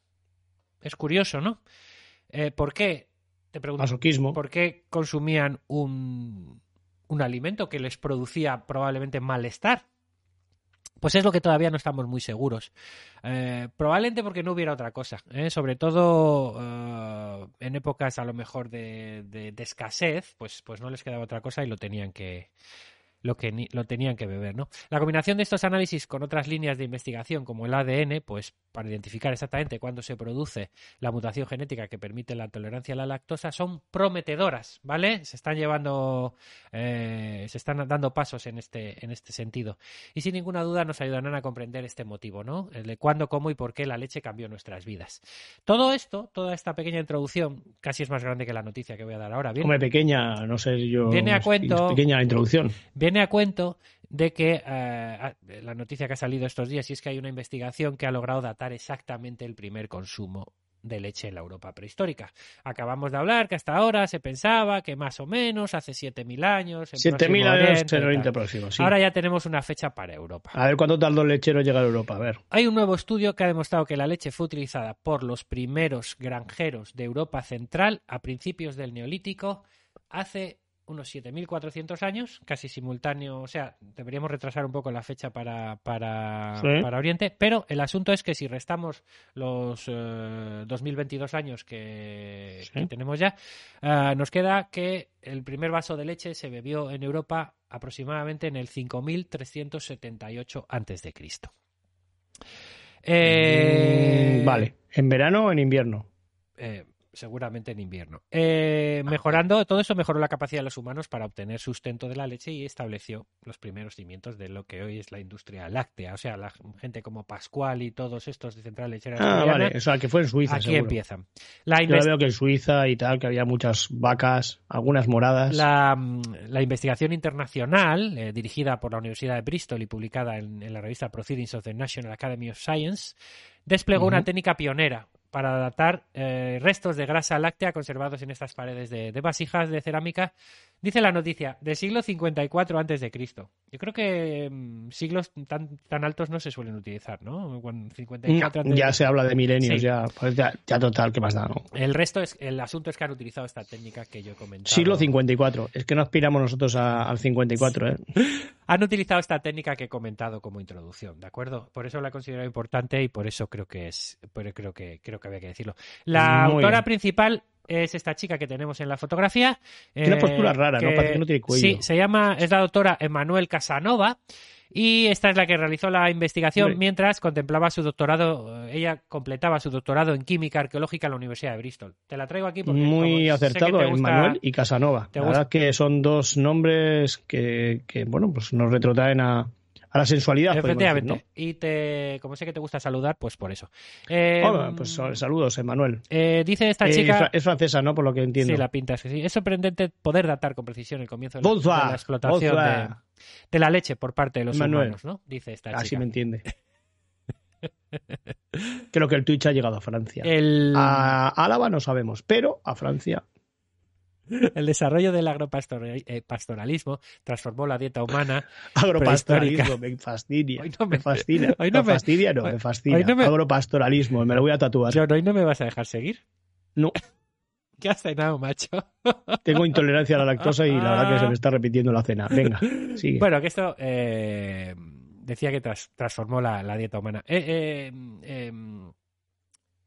Es curioso, ¿no? ¿Por qué? Te pregunto. Masoquismo. ¿Por qué consumían un, un alimento que les producía probablemente malestar? Pues es lo que todavía no estamos muy seguros. Eh, probablemente porque no hubiera otra cosa. ¿eh? Sobre todo eh, en épocas a lo mejor de, de- de escasez, pues, pues no les quedaba otra cosa y lo tenían que, lo que ni- lo tenían que beber, ¿no? La combinación de estos análisis con otras líneas de investigación como el ADN, pues para identificar exactamente cuándo se produce la mutación genética que permite la tolerancia a la lactosa son prometedoras, ¿vale? Se están llevando, eh, se están dando pasos en este, en este sentido. Y sin ninguna duda nos ayudarán a comprender este motivo, ¿no? El de cuándo, cómo y por qué la leche cambió nuestras vidas. Todo esto, toda esta pequeña introducción, casi es más grande que la noticia que voy a dar ahora. Bien, Hombre, pequeña, no sé yo. Viene a cuento- Pequeña introducción. viene a cuento de que eh, la noticia que ha salido estos días y es que hay una investigación que ha logrado datar exactamente el primer consumo de leche en la Europa prehistórica. Acabamos de hablar que hasta ahora se pensaba que más o menos hace 7.000 años. en 7.000 Próximo años en Oriente. Próximo, sí. Ahora ya tenemos una fecha para Europa. A ver cuánto tardó el lechero en llegar a Europa. A ver. Hay un nuevo estudio que ha demostrado que la leche fue utilizada por los primeros granjeros de Europa Central a principios del Neolítico hace unos 7.400 años, casi simultáneo, o sea, deberíamos retrasar un poco la fecha para, para, Sí. para Oriente, pero el asunto es que si restamos los eh, 2022 años que, Sí. que tenemos ya, eh, nos queda que el primer vaso de leche se bebió en Europa aproximadamente en el 5.378 antes de Cristo. Eh, Mm, vale. ¿En verano o en invierno? eh, seguramente en invierno. Eh, mejorando, todo eso mejoró la capacidad de los humanos para obtener sustento de la leche y estableció los primeros cimientos de lo que hoy es la industria láctea. O sea, la gente como Pascual y todos estos de Central Lechera Ah, vale. O sea, que fue en Suiza, aquí seguro. empiezan. La, Yo veo que en Suiza y tal, que había muchas vacas, algunas moradas. la, mm, la investigación internacional, eh, dirigida por la Universidad de Bristol y publicada en, en la revista Proceedings of the National Academy of Science, desplegó una técnica pionera para datar eh, restos de grasa láctea conservados en estas paredes de, de vasijas de cerámica. Dice la noticia, del siglo 54 antes de Cristo. Yo creo que mm, siglos tan, tan altos no se suelen utilizar, ¿no? Cuando 54 antes ya de- se habla de milenios, Sí. ya, pues ya, ya total, ¿qué más da? No? El resto es, el asunto es que han utilizado esta técnica que yo he comentado. Siglo 54. Es que no aspiramos nosotros a- al 54, ¿eh? Han utilizado esta técnica que he comentado como introducción, ¿de acuerdo? Por eso la considero importante y por eso creo que es, pero creo que creo que había que decirlo. La Muy autora bien. principal es esta chica que tenemos en la fotografía. Tiene eh, postura rara, ¿no? Parece que no tiene cuello. Sí, se llama, es la doctora Emanuel Casanova. Y esta es la que realizó la investigación Hombre. mientras contemplaba su doctorado. eh, Ella completaba su doctorado en química arqueológica en la Universidad de Bristol. Te la traigo aquí porque Muy acertado, gusta- Manuel y Casanova. La verdad que son dos nombres que, que, bueno, pues nos retrotraen a, a la sensualidad. decir, Efectivamente. Y te, como sé que te gusta saludar, pues por eso. Eh, ¿no? Hola, pues saludos, Emanuel. eh, dice esta Eh, chica. es fra- es francesa, ¿no? Por lo que entiendo. Sí, la pinta es que sí. Es sorprendente poder datar con precisión el comienzo de la, Bonsoir, de la explotación de, de la leche por parte de los Manuel. humanos, ¿no? Dice esta Así chica. me entiende. Creo que el Twitch ha llegado a Francia. El, A Álava no sabemos, pero a Francia. el desarrollo del agropastoralismo transformó la dieta humana. Agropastoralismo, me fascina. Hoy no me- me, fascina. hoy no me me- fastidia, no, me fascina. hoy no me- Agropastoralismo, me lo voy a tatuar. John, hoy no me vas a dejar seguir. No. ¿Qué has cenado, macho? Tengo intolerancia a la lactosa y la verdad que se me está repitiendo la cena. Venga, sigue. Bueno, que esto eh, decía que tras- transformó la, la dieta humana. Eh, eh, em,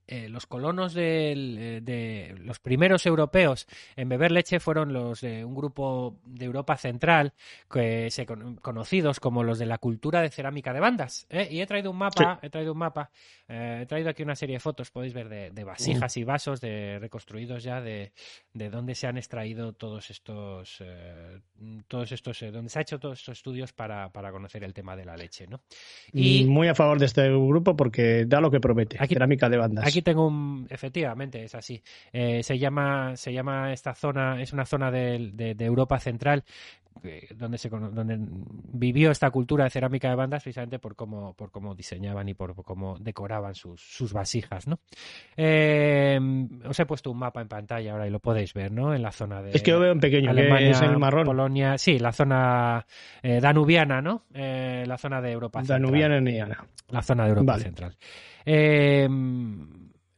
eh, los colonos del- eh, de los primeros europeos en beber leche fueron los de un grupo de Europa Central que se con- conocidos como los de la cultura de cerámica de bandas. ¿eh? Y he traído un mapa, he traído un mapa, eh, he traído aquí una serie de fotos, podéis ver de, de vasijas y vasos de reconstruidos ya de, de dónde se han extraído todos estos, todos estos, eh, donde se ha hecho todos estos estudios para, para conocer el tema de la leche, ¿no? Y Muy a favor de este grupo porque da lo que promete. Aquí- Cerámica de bandas. Aquí tengo un, efectivamente, es así. Eh, se llama, se llama esta zona, es una zona de, de Europa Central eh, donde se donde vivió esta cultura de cerámica de bandas precisamente por cómo, por cómo diseñaban y por cómo decoraban sus, sus vasijas, ¿no? Eh, os he puesto un mapa en pantalla ahora y lo podéis ver, ¿no? En la zona de es que lo veo en pequeño, que Alemania, es el marrón. Polonia, sí, la zona eh, danubiana, ¿no? La zona de Europa Central. Danubiana Niana. La zona de Europa Vale. Central. Eh,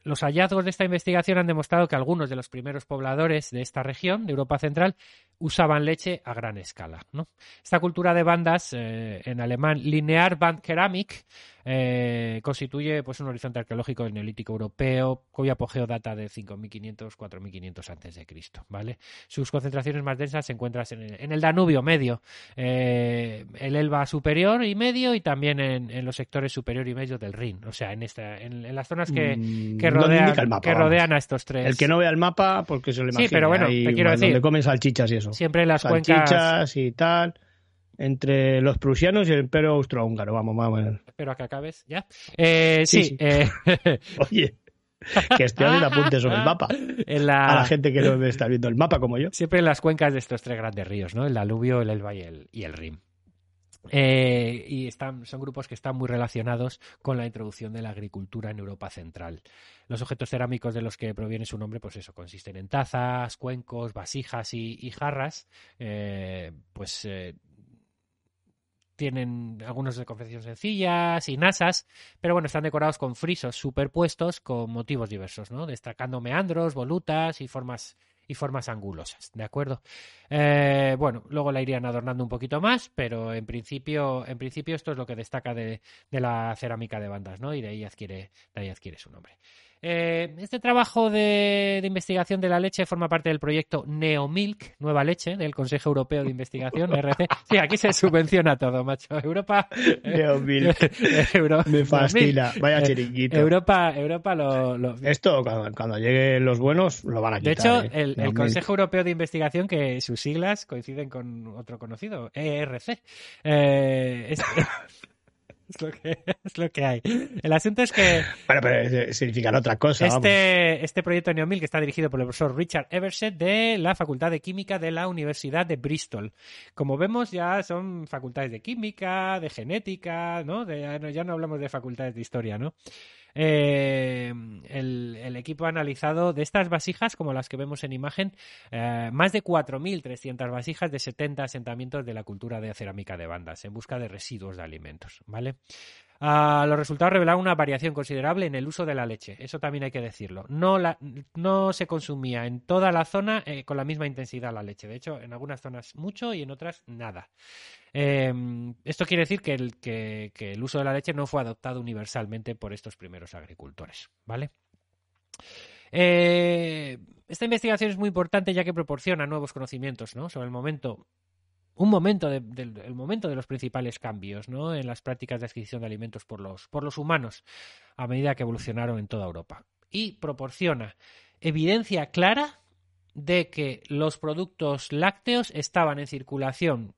los hallazgos de esta investigación han demostrado que algunos de los primeros pobladores de esta región, de Europa Central, usaban leche a gran escala. ¿no? Esta cultura de bandas, eh, en alemán Linear Band Keramik, eh, constituye pues, un horizonte arqueológico del neolítico europeo cuyo apogeo data de 5.500, 4.500 antes de Cristo. ¿vale? Sus concentraciones más densas se encuentran en el, en el Danubio medio, eh, el Elba superior y medio y también en, en los sectores superior y medio del Rin. O sea, en, esta, en, en las zonas que, Mm, que ¿dónde rodean, indica el mapa? que rodean a estos tres. El que no vea el mapa, porque se lo Sí, imagina. pero bueno, ahí, te quiero donde comen salchichas y eso. Siempre las cuencas. salchichas y tal. Entre los prusianos y el imperio austrohúngaro. Vamos, vamos. Espero a que acabes, ¿ya? Eh, sí, Sí, sí. eh, Oye, que estoy haciendo apuntes sobre el mapa. en la- A la gente que no está viendo el mapa como yo. Siempre en las cuencas de estos tres grandes ríos, ¿no? El Danubio, el Elba y el, y el Rin. Eh, y están, son grupos que están muy relacionados con la introducción de la agricultura en Europa Central. Los objetos cerámicos de los que proviene su nombre, pues eso, consisten en tazas, cuencos, vasijas y, jarras, eh, pues eh, tienen algunos de confección sencillas y nasas, pero bueno, están decorados con frisos superpuestos con motivos diversos, ¿no? Destacando meandros, volutas y formas y formas angulosas, ¿de acuerdo? Eh, bueno, luego la irían adornando un poquito más, pero en principio, en principio esto es lo que destaca de, de la cerámica de bandas, ¿no? Y de ahí adquiere, de ahí adquiere su nombre. Eh, este trabajo de, de, investigación de la leche forma parte del proyecto Neomilk, Nueva Leche, del Consejo Europeo de Investigación, RC. Sí, aquí se subvenciona todo, macho. Europa. Neomilk. Euro, Me fascina. Vaya Eh, chiringuito. Europa, Europa lo, lo- Esto, cuando, cuando lleguen los buenos, lo van a De quitar. hecho, ¿eh? el. Consejo Europeo de Investigación, que sus siglas coinciden con otro conocido, ERC. Eh, es, es lo que, es lo que hay. El asunto es que Bueno, pero eh, significará otra cosa. vamos. este, este proyecto Neomil, que está dirigido por el profesor Richard Evershed de la Facultad de Química de la Universidad de Bristol. Como vemos, ya son facultades de química, de genética, ¿no? De- ya no- ya no hablamos de facultades de historia, ¿no? Eh, el, equipo ha analizado de estas vasijas, como las que vemos en imagen, eh, más de 4.300 vasijas de 70 asentamientos de la cultura de cerámica de bandas en busca de residuos de alimentos, ¿vale? Ah, los resultados revelaron una variación considerable en el uso de la leche. Eso también hay que decirlo. No se consumía en toda la zona eh, con la misma intensidad la leche. De hecho, en algunas zonas mucho y en otras nada. Eh, esto quiere decir que el, uso de la leche no fue adoptado universalmente por estos primeros agricultores. ¿Vale? Eh, esta investigación es muy importante ya que proporciona nuevos conocimientos ¿no? sobre el momento un momento de- del el momento de los principales cambios en las prácticas de adquisición de alimentos por los humanos a medida que evolucionaron en toda Europa. Y proporciona evidencia clara de que los productos lácteos estaban en circulación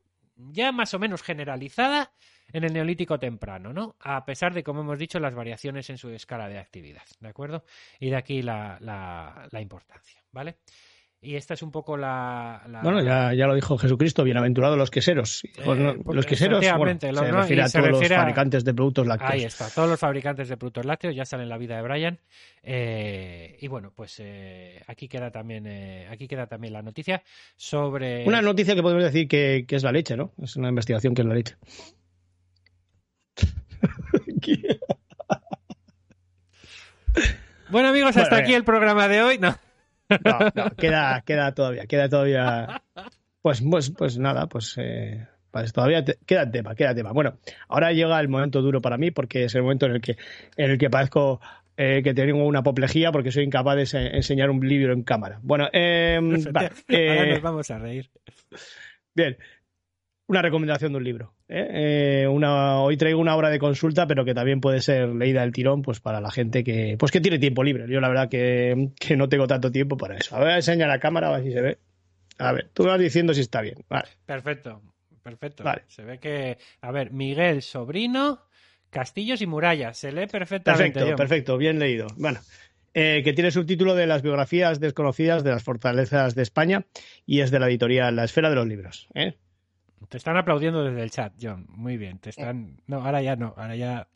ya más o menos generalizada en el neolítico temprano, ¿no? A pesar de, como hemos dicho, las variaciones en su escala de actividad, ¿de acuerdo? Y de aquí la, la- la importancia, ¿vale? Y esta es un poco la... la- Bueno, ya, ya lo dijo Jesucristo, bienaventurados los queseros. Eh, ¿no? porque los queseros, bueno, efectivamente, se no, refiere y a se todos refiere los a- fabricantes de productos lácteos. Ahí está, todos los fabricantes de productos lácteos ya salen en la vida de Brian. Eh, y bueno, pues eh, aquí queda también eh, aquí queda también la noticia sobre Una noticia que podemos decir que, que es la leche, ¿no? Es una investigación que es la leche. Bueno amigos, hasta Bueno, aquí eh. el programa de hoy. No. No, no, queda, queda todavía, queda todavía. Pues, pues, pues nada, pues, eh, pues todavía te- queda tema, queda tema. Bueno, ahora llega el momento duro para mí porque es el momento en el que, en el que parezco eh, que tengo una apoplejía porque soy incapaz de se- enseñar un libro en cámara. Bueno, eh, vale, Ahora eh, nos vamos a reír. Bien, una recomendación de un libro. ¿eh? Eh, una, hoy traigo una obra de consulta, pero que también puede ser leída del tirón, pues para la gente que, pues que tiene tiempo libre. Yo la verdad que, que no tengo tanto tiempo para eso. A ver, enseña la cámara a ver si se ve. A ver, tú vas diciendo si está bien. Vale. Perfecto, perfecto. Vale. Se ve que, a ver, Miguel Sobrino, Castillos y Murallas. Se lee perfectamente. Perfecto, John. perfecto, bien leído. Bueno, eh, que tiene subtítulo de las biografías desconocidas de las fortalezas de España y es de la editorial La Esfera de los Libros. ¿eh? Te están aplaudiendo desde el chat, John. Muy bien. Te están. No, ahora ya no. Ahora ya.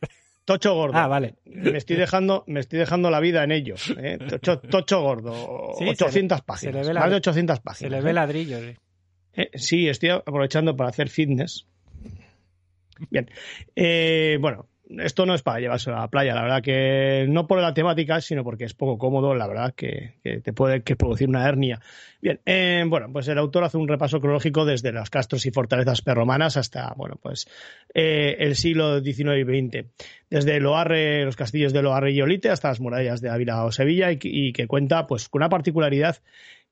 Tocho gordo. Ah, vale. Me estoy dejando, me estoy dejando la vida en ello. ¿eh? Tocho, tocho gordo. Sí, se 800 le- páginas. se le más de 800 Se páginas. le ¿eh? ve ladrillo. sí. Eh, sí, estoy aprovechando para hacer fitness. Bien. Eh, bueno, esto no es para llevarse a la playa, la verdad que no por la temática, sino porque es poco cómodo, la verdad que, te puede que producir una hernia. Bien, eh, bueno, pues el autor hace un repaso cronológico desde los castros y fortalezas perromanas hasta, bueno, pues eh, el siglo XIX y XX. Desde Loarre, los castillos de Loarre y Olite hasta las murallas de Ávila o Sevilla y, y que cuenta pues con una particularidad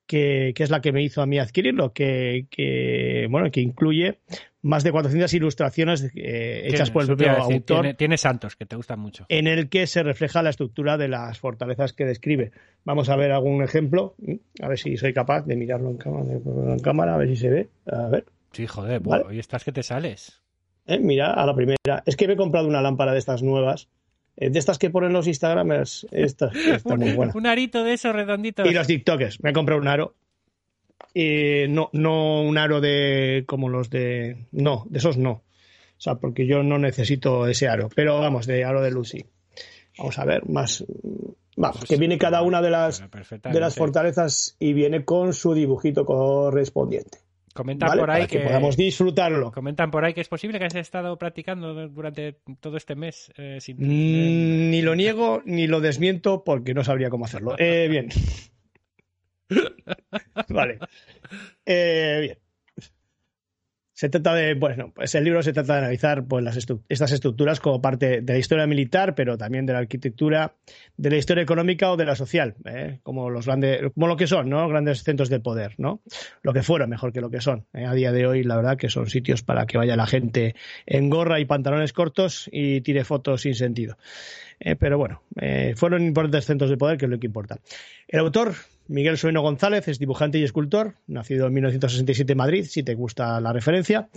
que, que es la que me hizo a mí adquirirlo, que, que, bueno, que incluye más de 400 ilustraciones eh, hechas por el propio decir, autor, Tiene, tiene santos que te gustan mucho. en el que se refleja la estructura de las fortalezas que describe. Vamos a ver algún ejemplo, a ver si soy capaz de mirarlo en cámara, en cámara a ver si se ve. A ver, Sí, joder, Vale. hoy estás que te sales. eh, mira, a la primera. Es que me he comprado una lámpara de estas nuevas, de estas que ponen los Instagramers. Esta, está muy buena. Un arito de esos redonditos. Y los TikTokers. Me he comprado un aro. Y no, no un aro de como los de. No, de esos no. O sea, porque yo no necesito ese aro. Pero vamos, de aro de Lucy. Vamos a ver, más. Vamos, Pues que sí, viene cada una de las, de las fortalezas y viene con su dibujito correspondiente. Comentan ¿vale? por ahí Para que, que, podamos disfrutarlo. comentan por ahí que es posible que has estado practicando durante todo este mes eh, sin Mm, ni lo niego ni lo desmiento porque no sabría cómo hacerlo. Eh, bien. vale. Eh, bien. Se trata de, bueno, pues el libro se trata de analizar pues, las estas estructuras como parte de la historia militar, pero también de la arquitectura, de la historia económica o de la social, ¿eh? como los grandes, como lo que son, ¿no? Grandes centros de poder, ¿no? Lo que fueron mejor que lo que son. ¿eh? A día de hoy, la verdad que son sitios para que vaya la gente en gorra y pantalones cortos y tire fotos sin sentido. Eh, pero bueno, fueron importantes centros de poder, que es lo que importa. El autor, Miguel Sueno González es dibujante y escultor, nacido en 1967 en Madrid, si te gusta la referencia.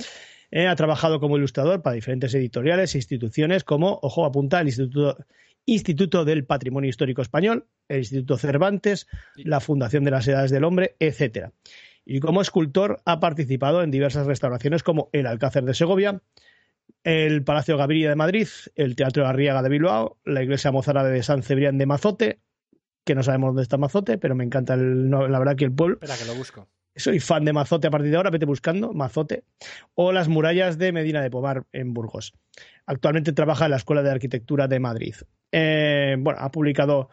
Eh, ha trabajado como ilustrador para diferentes editoriales e instituciones como, ojo, apunta, el Instituto, Instituto del Patrimonio Histórico Español, el Instituto Cervantes, la Fundación de las Edades del Hombre, etc. Y como escultor ha participado en diversas restauraciones como el Alcácer de Segovia, el Palacio Gaviria de Madrid, el Teatro de Arriaga de Bilbao, la Iglesia Mozárabe de San Cebrián de Mazote, que no sabemos dónde está Mazote, pero me encanta el, la verdad que el pueblo. Espera, que lo busco. Soy fan de Mazote a partir de ahora, vete buscando Mazote. O las murallas de Medina de Pomar en Burgos. Actualmente trabaja en la Escuela de Arquitectura de Madrid. Eh, bueno, ha publicado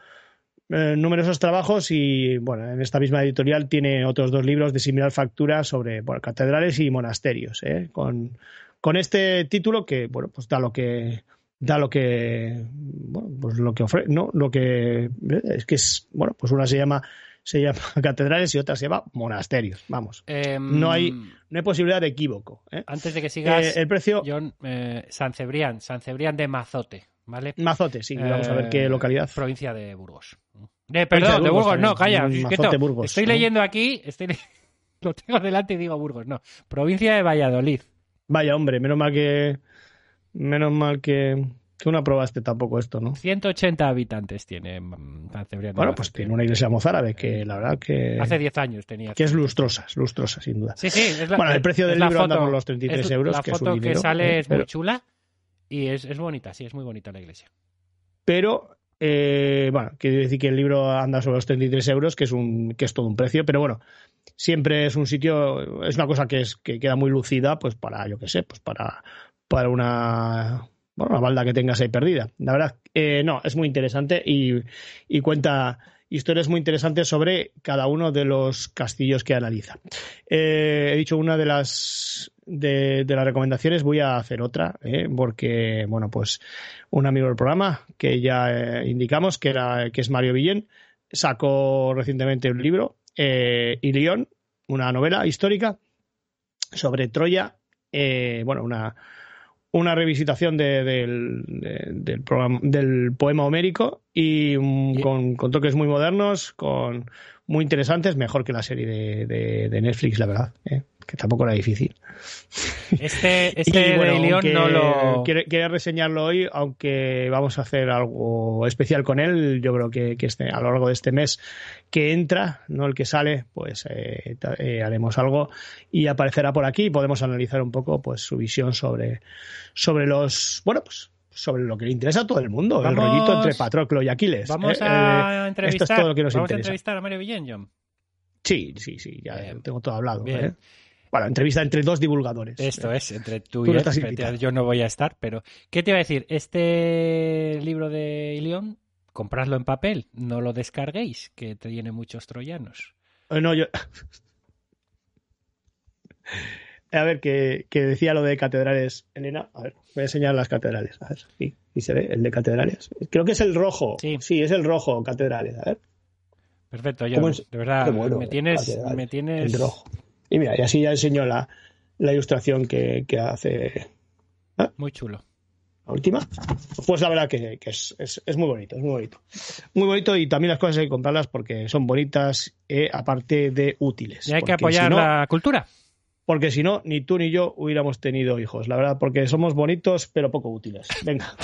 eh, numerosos trabajos y, bueno, en esta misma editorial tiene otros dos libros de similar factura sobre catedrales y monasterios. Eh, con, con este título que, bueno, pues da lo que da lo que bueno, pues lo que ofrece, no, lo que es que es bueno, pues una se llama se llama catedrales y otra se llama monasterios, vamos. Em, no hay no hay posibilidad de equívoco, ¿eh? Antes de que sigas Eh, el precio John, eh, San Cebrián, San Cebrián de Mazote, ¿vale? Mazote, sí, vamos a ver qué Eh, localidad. Provincia de Burgos. De, perdón, de Burgos Burgos, no, calla. Mm. Mazote, Burgos, Estoy leyendo aquí, estoy le- lo tengo delante y digo Burgos, no. Provincia de Valladolid. Vaya, hombre, menos mal que menos mal que tú no aprobaste tampoco esto, ¿no? 180 habitantes tiene mm, San Cebrián de Bueno, pues tiene una iglesia mozárabe que la verdad que Hace 10 años tenía. que es lustrosa, es lustrosa sin duda. Sí, sí. Es la, Bueno, el precio del libro anda por los 33 es euros, La que es un foto que dinero, sale ¿eh? es Pero- muy chula y es, es bonita, sí, es muy bonita la iglesia. pero eh, bueno, quiero decir que el libro anda sobre los 33 euros, que es un que es todo un precio, pero bueno, siempre es un sitio, es una cosa que es que queda muy lucida, pues para, yo qué sé, pues para, para una bueno, una balda que tengas ahí perdida. La verdad, eh, no, es muy interesante y, y cuenta historias muy interesantes sobre cada uno de los castillos que analiza. Eh, he dicho una de las de, de las recomendaciones, voy a hacer otra, ¿eh? porque, bueno, pues un amigo del programa que ya eh, indicamos que, era, que es Mario Villén, sacó recientemente un libro, Ilión, una novela histórica sobre Troya, bueno, una, una revisitación de- del, de- del, programa, del poema homérico y Y- con, con toques muy modernos, con muy interesantes, mejor que la serie de, de- de Netflix, la verdad, ¿eh? que tampoco era difícil. Este, este Y, bueno, de aunque no lo. Quiere reseñarlo hoy, aunque vamos a hacer algo especial con él. Yo creo que, que este, a lo largo de este mes que entra, no el que sale, pues eh, eh, haremos algo y aparecerá por aquí y podemos analizar un poco pues su visión sobre, sobre los. Bueno, pues sobre lo que le interesa a todo el mundo, el rollito entre Patroclo y Aquiles. Vamos ¿eh? a Eh, entrevistar. Esto es todo lo que nos Vamos a entrevistar a Mario Villén, John. Sí, sí, sí, ya Bien. tengo todo hablado. ¿eh? Bueno, entrevista entre dos divulgadores. Esto ¿eh? es, entre tú Tú y no. Yo no voy a estar, pero. ¿Qué te iba a decir? Este libro de Ilión, compradlo en papel, no lo descarguéis, que tiene muchos troyanos. Eh, No, yo. A ver, que, que decía lo de catedrales, Elena. A ver, voy a enseñar las catedrales. A ver, sí, sí se ve, el de catedrales. Creo que es el rojo. Sí. es el rojo, catedrales. A ver, Perfecto, ¿Cómo John. es? De verdad, bueno, me tienes. catedral. Me tienes... el rojo. Y mira, y así ya enseño la, la ilustración que, que hace Muy chulo. la última. Pues la verdad que, que es, es, es muy bonito, es muy bonito. Muy bonito y también las cosas hay que comprarlas porque son bonitas, eh, aparte de útiles. Y hay que si apoyar no- la cultura. Porque si no, ni tú ni yo hubiéramos tenido hijos, la verdad, porque somos bonitos pero poco útiles. Venga.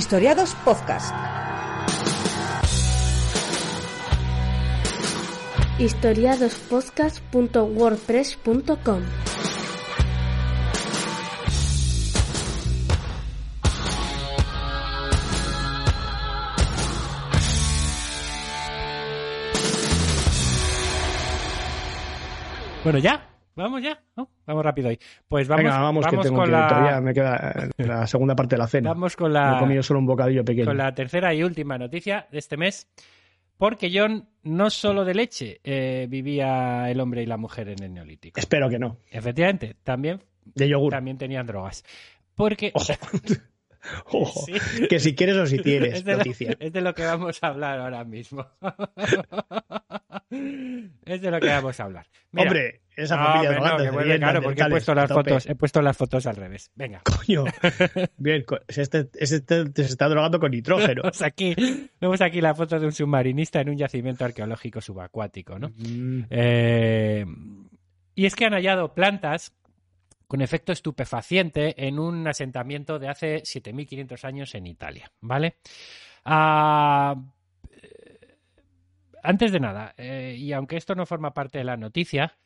Historiados Podcast. historiadospodcast.wordpress.com Bueno, ya. Vamos ya. Vamos rápido hoy. Pues vamos, Venga, vamos, que tengo con que la... todavía me queda eh, la segunda parte de la cena. Vamos con He la... comido solo un bocadillo pequeño. con la tercera y última noticia de este mes, porque John no solo de leche eh, vivía el hombre y la mujer en el neolítico. Espero que no. Efectivamente, también, De yogur. también tenían drogas. Porque Ojo. Ojo. Sí. Que si quieres o si tienes es, de lo, noticia. es de lo que vamos a hablar ahora mismo. es de lo que vamos a hablar. Mira, Hombre, esa no, familia hombre, no, bien, claro, porque he puesto las fotos, he puesto las fotos al revés. Venga. Coño. Bien, este, se este- se está drogando con nitrógeno. Vemos aquí, vemos aquí la foto de un submarinista en un yacimiento arqueológico subacuático, ¿no? Mm, Eh, y es que han hallado plantas con efecto estupefaciente en un asentamiento de hace 7.500 años en Italia, ¿vale? Ah, eh, antes de nada, eh, y aunque esto no forma parte de la noticia,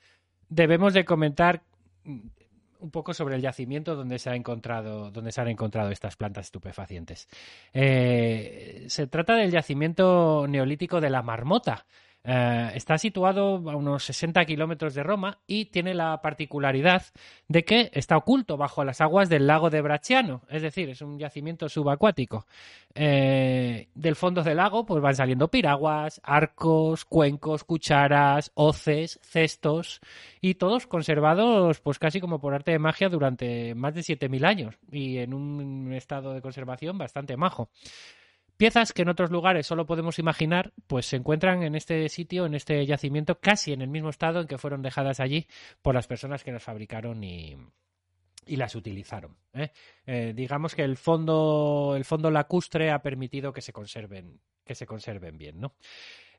debemos de comentar un poco sobre el yacimiento donde se ha encontrado, donde se han encontrado estas plantas estupefacientes. Eh, se trata del yacimiento neolítico de la Marmota. Eh, está situado a unos 60 kilómetros de Roma y tiene la particularidad de que está oculto bajo las aguas del lago de Bracciano, es decir, es un yacimiento subacuático. Eh, del fondo del lago pues van saliendo piraguas, arcos, cuencos, cucharas, hoces, cestos y todos conservados pues casi como por arte de magia durante más de 7000 años y en un estado de conservación bastante majo. Piezas que en otros lugares solo podemos imaginar, pues se encuentran en este sitio, en este yacimiento, casi en el mismo estado en que fueron dejadas allí por las personas que las fabricaron y, las utilizaron. ¿eh? Eh, digamos que el fondo, el fondo lacustre ha permitido que se conserven, que se conserven bien, ¿no?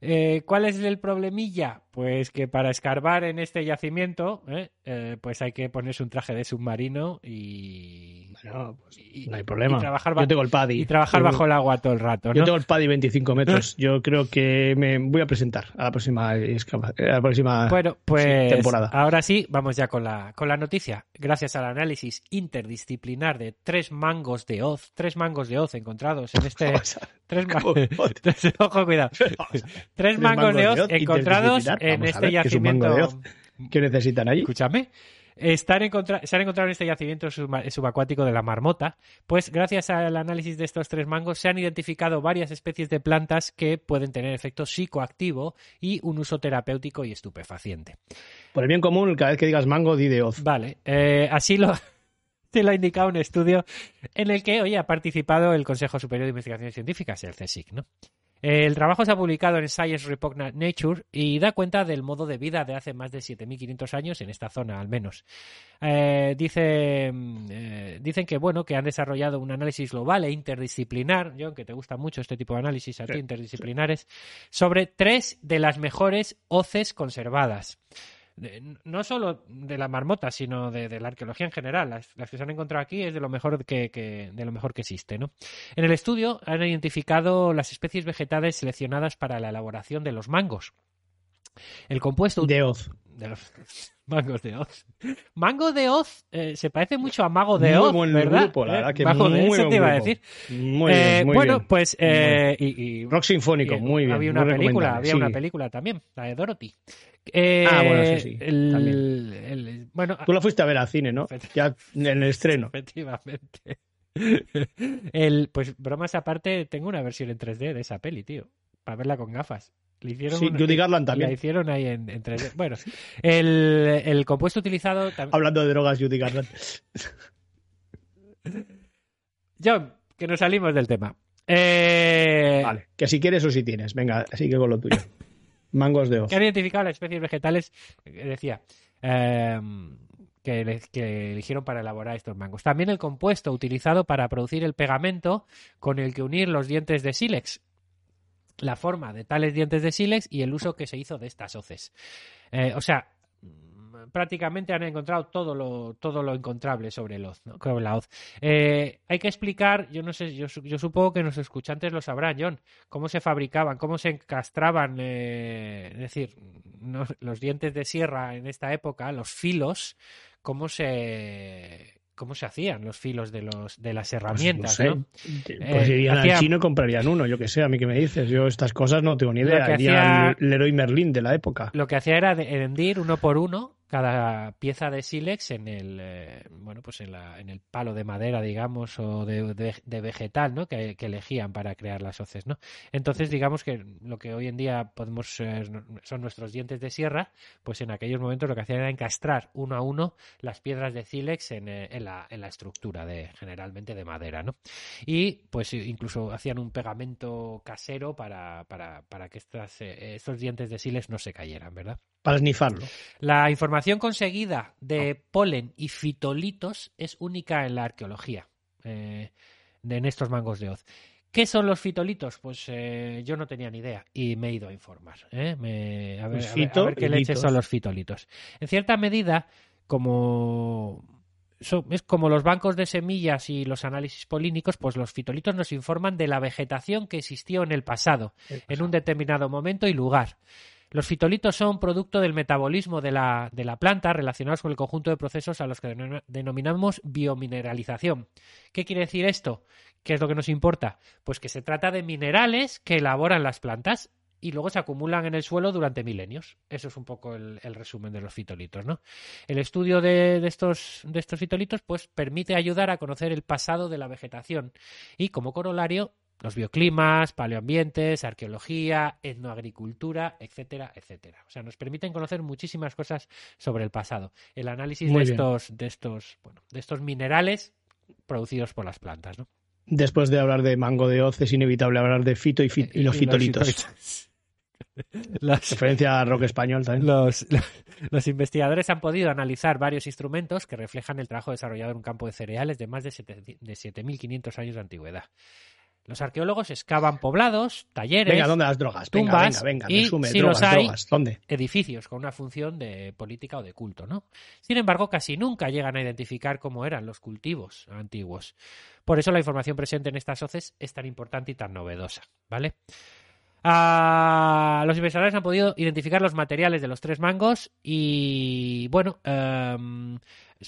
Eh, ¿Cuál es el problemilla? Pues que para escarbar en este yacimiento, ¿eh? Eh, pues hay que ponerse un traje de submarino y, Bueno, pues y- no hay problema. y trabajar, ba- Yo tengo el paddy. y trabajar Yo- bajo el agua todo el rato, Yo ¿no? tengo el paddy 25 metros. Yo creo que me voy a presentar a la próxima, a la próxima Bueno, pues temporada. ahora sí, vamos ya con la, con la noticia. Gracias al análisis interdisciplinar de tres mangos de hoz, tres mangos de hoz encontrados en este... Tres, ma- ¿Cómo? tres- ojo, cuidado. Tres mangos de hoz encontrados en este ver, ¿qué es un mango yacimiento... ¿Qué necesitan allí? Escúchame. Están se han encontrado en este yacimiento suba- subacuático de la marmota, pues gracias al análisis de estos tres mangos se han identificado varias especies de plantas que pueden tener efecto psicoactivo y un uso terapéutico y estupefaciente. Por el bien común, cada vez que digas mango, di de hoz. Vale, eh, así lo, te lo ha indicado un estudio en el que hoy ha participado el Consejo Superior de Investigaciones Científicas, el CSIC, ¿no? El trabajo se ha publicado en Science Report Nature y da cuenta del modo de vida de hace más de 7.500 años en esta zona, al menos. Eh, dice, mm, eh, dicen que bueno que han desarrollado un análisis global e interdisciplinar, John, que te gusta mucho este tipo de análisis a ti, Sí. interdisciplinares, sobre tres de las mejores hoces conservadas no solo de la marmota, sino de, la arqueología en general. Las, que se han encontrado aquí es de lo mejor que, que- de lo mejor que existe, ¿no? En el estudio han identificado las especies vegetales seleccionadas para la elaboración de los mangos. El compuesto De hoz. De los mangos de hoz. Mango de hoz eh, se parece mucho a mago de Muy hoz, buen ¿verdad? grupo, la verdad que Mago muy de eso buen te iba a decir. Muy Eh, bien, muy bueno, bien. pues eh, y, y- Rock sinfónico, y, muy bien. Había una película, había sí. una película también, la de Dorothy. Ah, bueno, sí, sí, el- también. el- bueno, Tú la fuiste a ver al cine, ¿no? Ya en el estreno. efectivamente. El, pues bromas aparte, tengo una versión en 3D de esa peli, tío, para verla con gafas. Le hicieron Sí, una- Judy Garland La también. hicieron ahí en, en 3D. Bueno, el, el compuesto utilizado Hablando de drogas, Judy Garland. John, que nos salimos del tema. Eh, Vale, que si quieres o si tienes. Venga, así que con lo tuyo. Mangos de hoz. que han identificado las especies vegetales, eh, decía, eh, que, que eligieron para elaborar estos mangos. También el compuesto utilizado para producir el pegamento con el que unir los dientes de sílex. La forma de tales dientes de sílex y el uso que se hizo de estas hoces. Eh, o sea, prácticamente han encontrado todo lo, todo lo encontrable sobre el hoz, ¿no? la hoz. Eh, hay que explicar, yo no sé, yo, yo supongo que nuestros escuchantes lo sabrán, John, cómo se fabricaban, cómo se encastraban, eh, es decir, los dientes de sierra en esta época, los filos, cómo se cómo se hacían los filos de los de las Pues no herramientas, sé. ¿no? Pues Eh, irían hacía- al chino y comprarían uno, yo que sé, a mí que me dices. Yo estas cosas no tengo ni idea. que Irían hacía- al Leroy Merlin de la época. Lo que hacía era de- hendir uno por uno cada pieza de sílex en el eh, bueno pues en, la, en el palo de madera digamos o de, de- vegetal ¿no? que, elegían para crear las hoces ¿no? entonces digamos que lo que hoy en día podemos son nuestros dientes de sierra pues en aquellos momentos lo que hacían era encastrar uno a uno las piedras de sílex en, eh, en la, en la estructura de generalmente de madera ¿no? y pues incluso hacían un pegamento casero para, para, para que estas, eh, estos dientes de sílex no se cayeran ¿verdad? Para esnifarlo. La información conseguida de polen y fitolitos es única en la arqueología, eh, de, en estos mangos de hoz. ¿Qué son los fitolitos? Pues eh, yo no tenía ni idea y me he ido a informar. ¿eh? Me- a, ver, Pues a ver- a fito ver qué leches son los fitolitos. En cierta medida, como son- es como los bancos de semillas y los análisis polínicos, pues los fitolitos nos informan de la vegetación que existió en el pasado, en un determinado momento y lugar. Los fitolitos son producto del metabolismo de la, de la planta relacionados con el conjunto de procesos a los que denom- denominamos biomineralización. ¿Qué quiere decir esto? ¿Qué es lo que nos importa? Pues que se trata de minerales que elaboran las plantas y luego se acumulan en el suelo durante milenios. Eso es un poco el, el resumen de los fitolitos, ¿no? El estudio de, de estos, de estos fitolitos pues, permite ayudar a conocer el pasado de la vegetación y, como corolario, los bioclimas, paleoambientes, arqueología, etnoagricultura, etcétera, etcétera. O sea, nos permiten conocer muchísimas cosas sobre el pasado. El análisis Muy de bien. estos, de estos, bueno, de estos minerales producidos por las plantas, ¿no? Después de hablar de mango de hoz, es inevitable hablar de fito y, fit- y los fitolitos. fitolitos. Los- Referencia a rock español también. Los, los investigadores han podido analizar varios instrumentos que reflejan el trabajo desarrollado en un campo de cereales de más de 7.500 años de antigüedad. Los arqueólogos excavan poblados, talleres, Venga, ¿dónde las drogas? Venga, tumbas venga, venga, y, resume, si drogas, los hay, drogas. ¿Dónde? edificios con una función de política o de culto, ¿no? Sin embargo, casi nunca llegan a identificar cómo eran los cultivos antiguos. Por eso la información presente en estas hoces es tan importante y tan novedosa, ¿vale? Ah, los investigadores han podido identificar los materiales de los tres mangos y, bueno, em,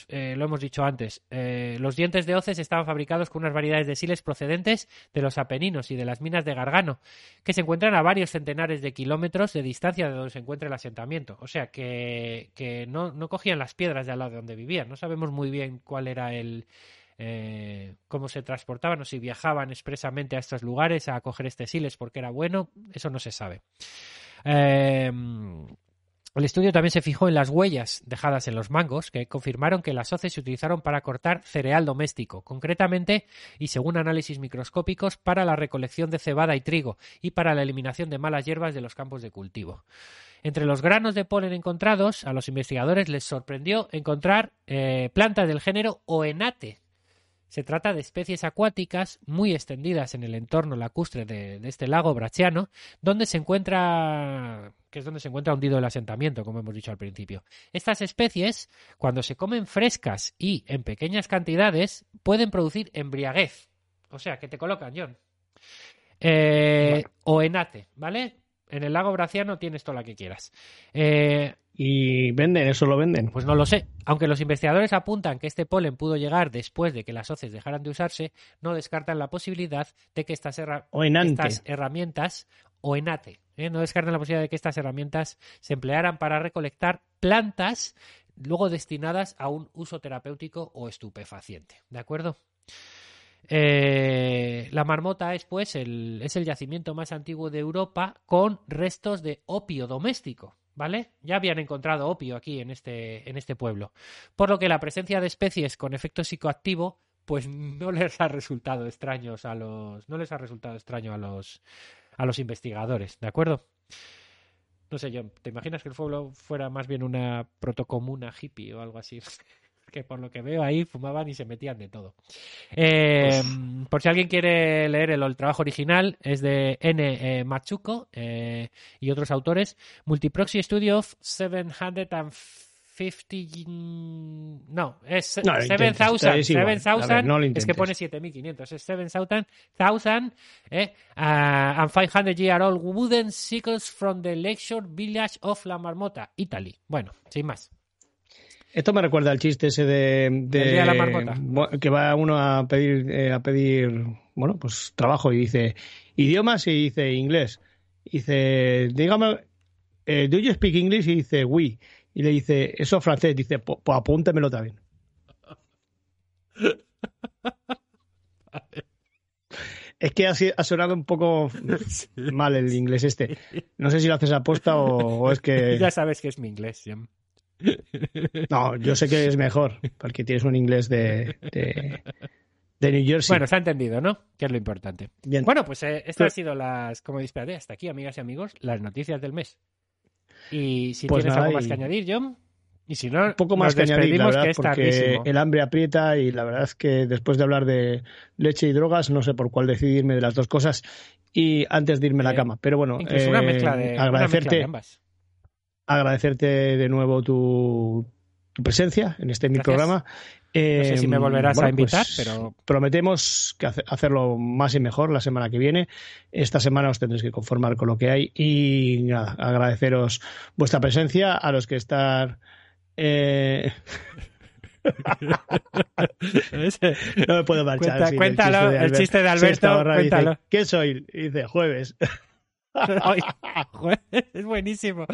eh, lo hemos dicho antes, eh, los dientes de hoces estaban fabricados con unas variedades de siles procedentes de los Apeninos y de las minas de Gargano, que se encuentran a varios centenares de kilómetros de distancia de donde se encuentra el asentamiento. O sea, que, que no, no cogían las piedras de al lado de donde vivían. No sabemos muy bien cuál era el... eh, cómo se transportaban o si viajaban expresamente a estos lugares a coger este siles porque era bueno, eso no se sabe. Eh, el estudio también se fijó en las huellas dejadas en los mangos, que confirmaron que las hoces se utilizaron para cortar cereal doméstico, concretamente y según análisis microscópicos para la recolección de cebada y trigo y para la eliminación de malas hierbas de los campos de cultivo. Entre los granos de polen encontrados, a los investigadores les sorprendió encontrar eh, plantas del género Oenate. Se trata de especies acuáticas muy extendidas en el entorno lacustre de, de este lago brachiano, donde se encuentra, que es donde se encuentra hundido el asentamiento, como hemos dicho al principio. Estas especies, cuando se comen frescas y en pequeñas cantidades, pueden producir embriaguez. O sea, que te colocan, John. Eh, O enate, ¿vale? En el lago braciano tienes todo lo que quieras. Eh, Y venden, eso lo venden. pues no lo sé. Aunque los investigadores apuntan que este polen pudo llegar después de que las hoces dejaran de usarse, no descartan la posibilidad de que estas, herra- O enante. estas herramientas, o enate, ¿eh? no descartan la posibilidad de que estas herramientas se emplearan para recolectar plantas luego destinadas a un uso terapéutico o estupefaciente. ¿De acuerdo? Eh, la marmota es pues el, es el yacimiento más antiguo de Europa con restos de opio doméstico. ¿Vale? Ya habían encontrado opio aquí en este, en este pueblo. Por lo que la presencia de especies con efecto psicoactivo, pues no les ha resultado extraños a los. No les ha resultado extraño a los a los investigadores, ¿de acuerdo? No sé, John, ¿te imaginas que el pueblo fuera más bien una protocomuna hippie o algo así? que por lo que veo ahí fumaban y se metían de todo. Eh, por si alguien quiere leer el, el trabajo original, es de N. eh, Machuco eh, y otros autores. Multiproxy Studio of 50. No, es No, lo intentes, 7000. es igual. A ver, 7000 no lo es que pone 7500. Es 7000 eh, uh, and 500 year old wooden sickles from the lakeshore village of La Marmota, Italy. Bueno, sin más. Esto me recuerda al chiste ese de, de- El día de la marmota. que va uno a pedir eh, a pedir bueno pues trabajo y dice idiomas y dice inglés. Y dice dígame eh, do you speak English y dice oui y le dice eso francés dice pues apúntemelo también. Es que ha, sonado un poco mal el inglés este. No sé si lo haces aposta o, o es que... Ya sabes que es mi inglés, Jem. No, yo sé que es mejor, porque tienes un inglés de, de, de New Jersey. Bueno, se ha entendido, ¿no? Que es lo importante. Bien. Bueno, pues eh, estas han sido las, como disparé, hasta aquí, amigas y amigos, las noticias del mes. Y si Pues tienes nada, algo más y- que añadir, John, y si no, un poco más nos que añadir, la verdad, que es porque tardísimo. el hambre aprieta y la verdad es que después de hablar de leche y drogas, no sé por cuál decidirme de las dos cosas y antes de irme a la Eh, cama. Pero bueno, Incluso una eh, mezcla de, una mezcla agradecerte, de ambas. Agradecerte de nuevo tu, tu presencia en este mi programa. No sé si me volverás a bueno, invitar, pues, pero prometemos que hace- hacerlo más y mejor la semana que viene. Esta semana os tendréis que conformar con lo que hay y nada, agradeceros vuestra presencia a los que están. eh, no me puedo marchar. Cuenta- cuéntalo, de el chiste de Alberto, está borrando y dice. ¿Qué soy? Y dice, jueves. Ay, joder, es buenísimo.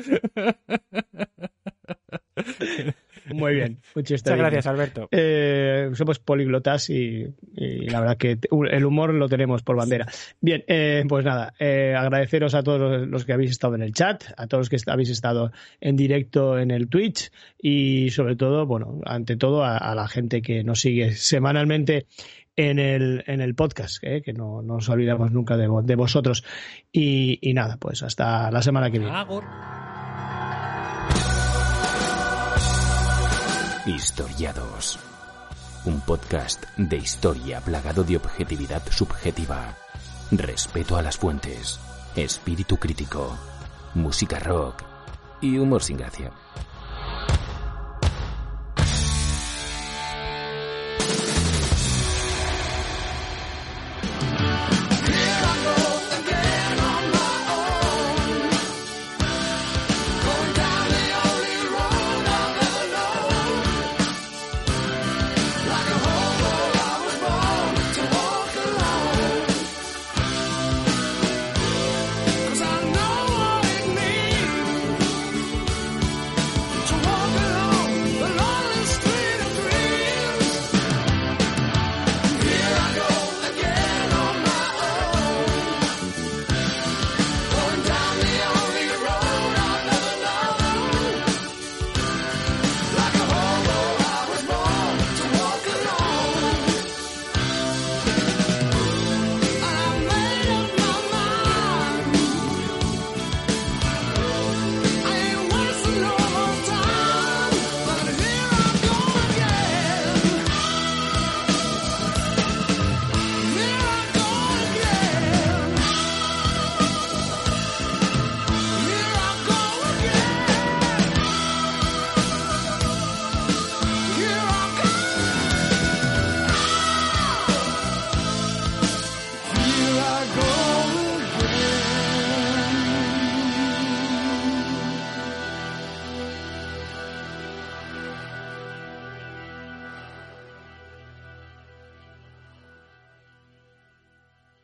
Muy bien. Muchas gracias, Alberto. Eh, somos políglotas y, y la verdad que te- el humor lo tenemos por bandera. Bien, eh, pues nada, eh, agradeceros a todos los, que habéis estado en el chat, a todos los que habéis estado en directo en el Twitch y sobre todo, bueno, ante todo a, a la gente que nos sigue semanalmente en el, en el podcast, eh, que no, no nos olvidamos nunca de, de vosotros. Y, y nada, pues hasta la semana que viene. Agur. Historiados. Un podcast de historia plagado de objetividad subjetiva, respeto a las fuentes, espíritu crítico, música rock y humor sin gracia.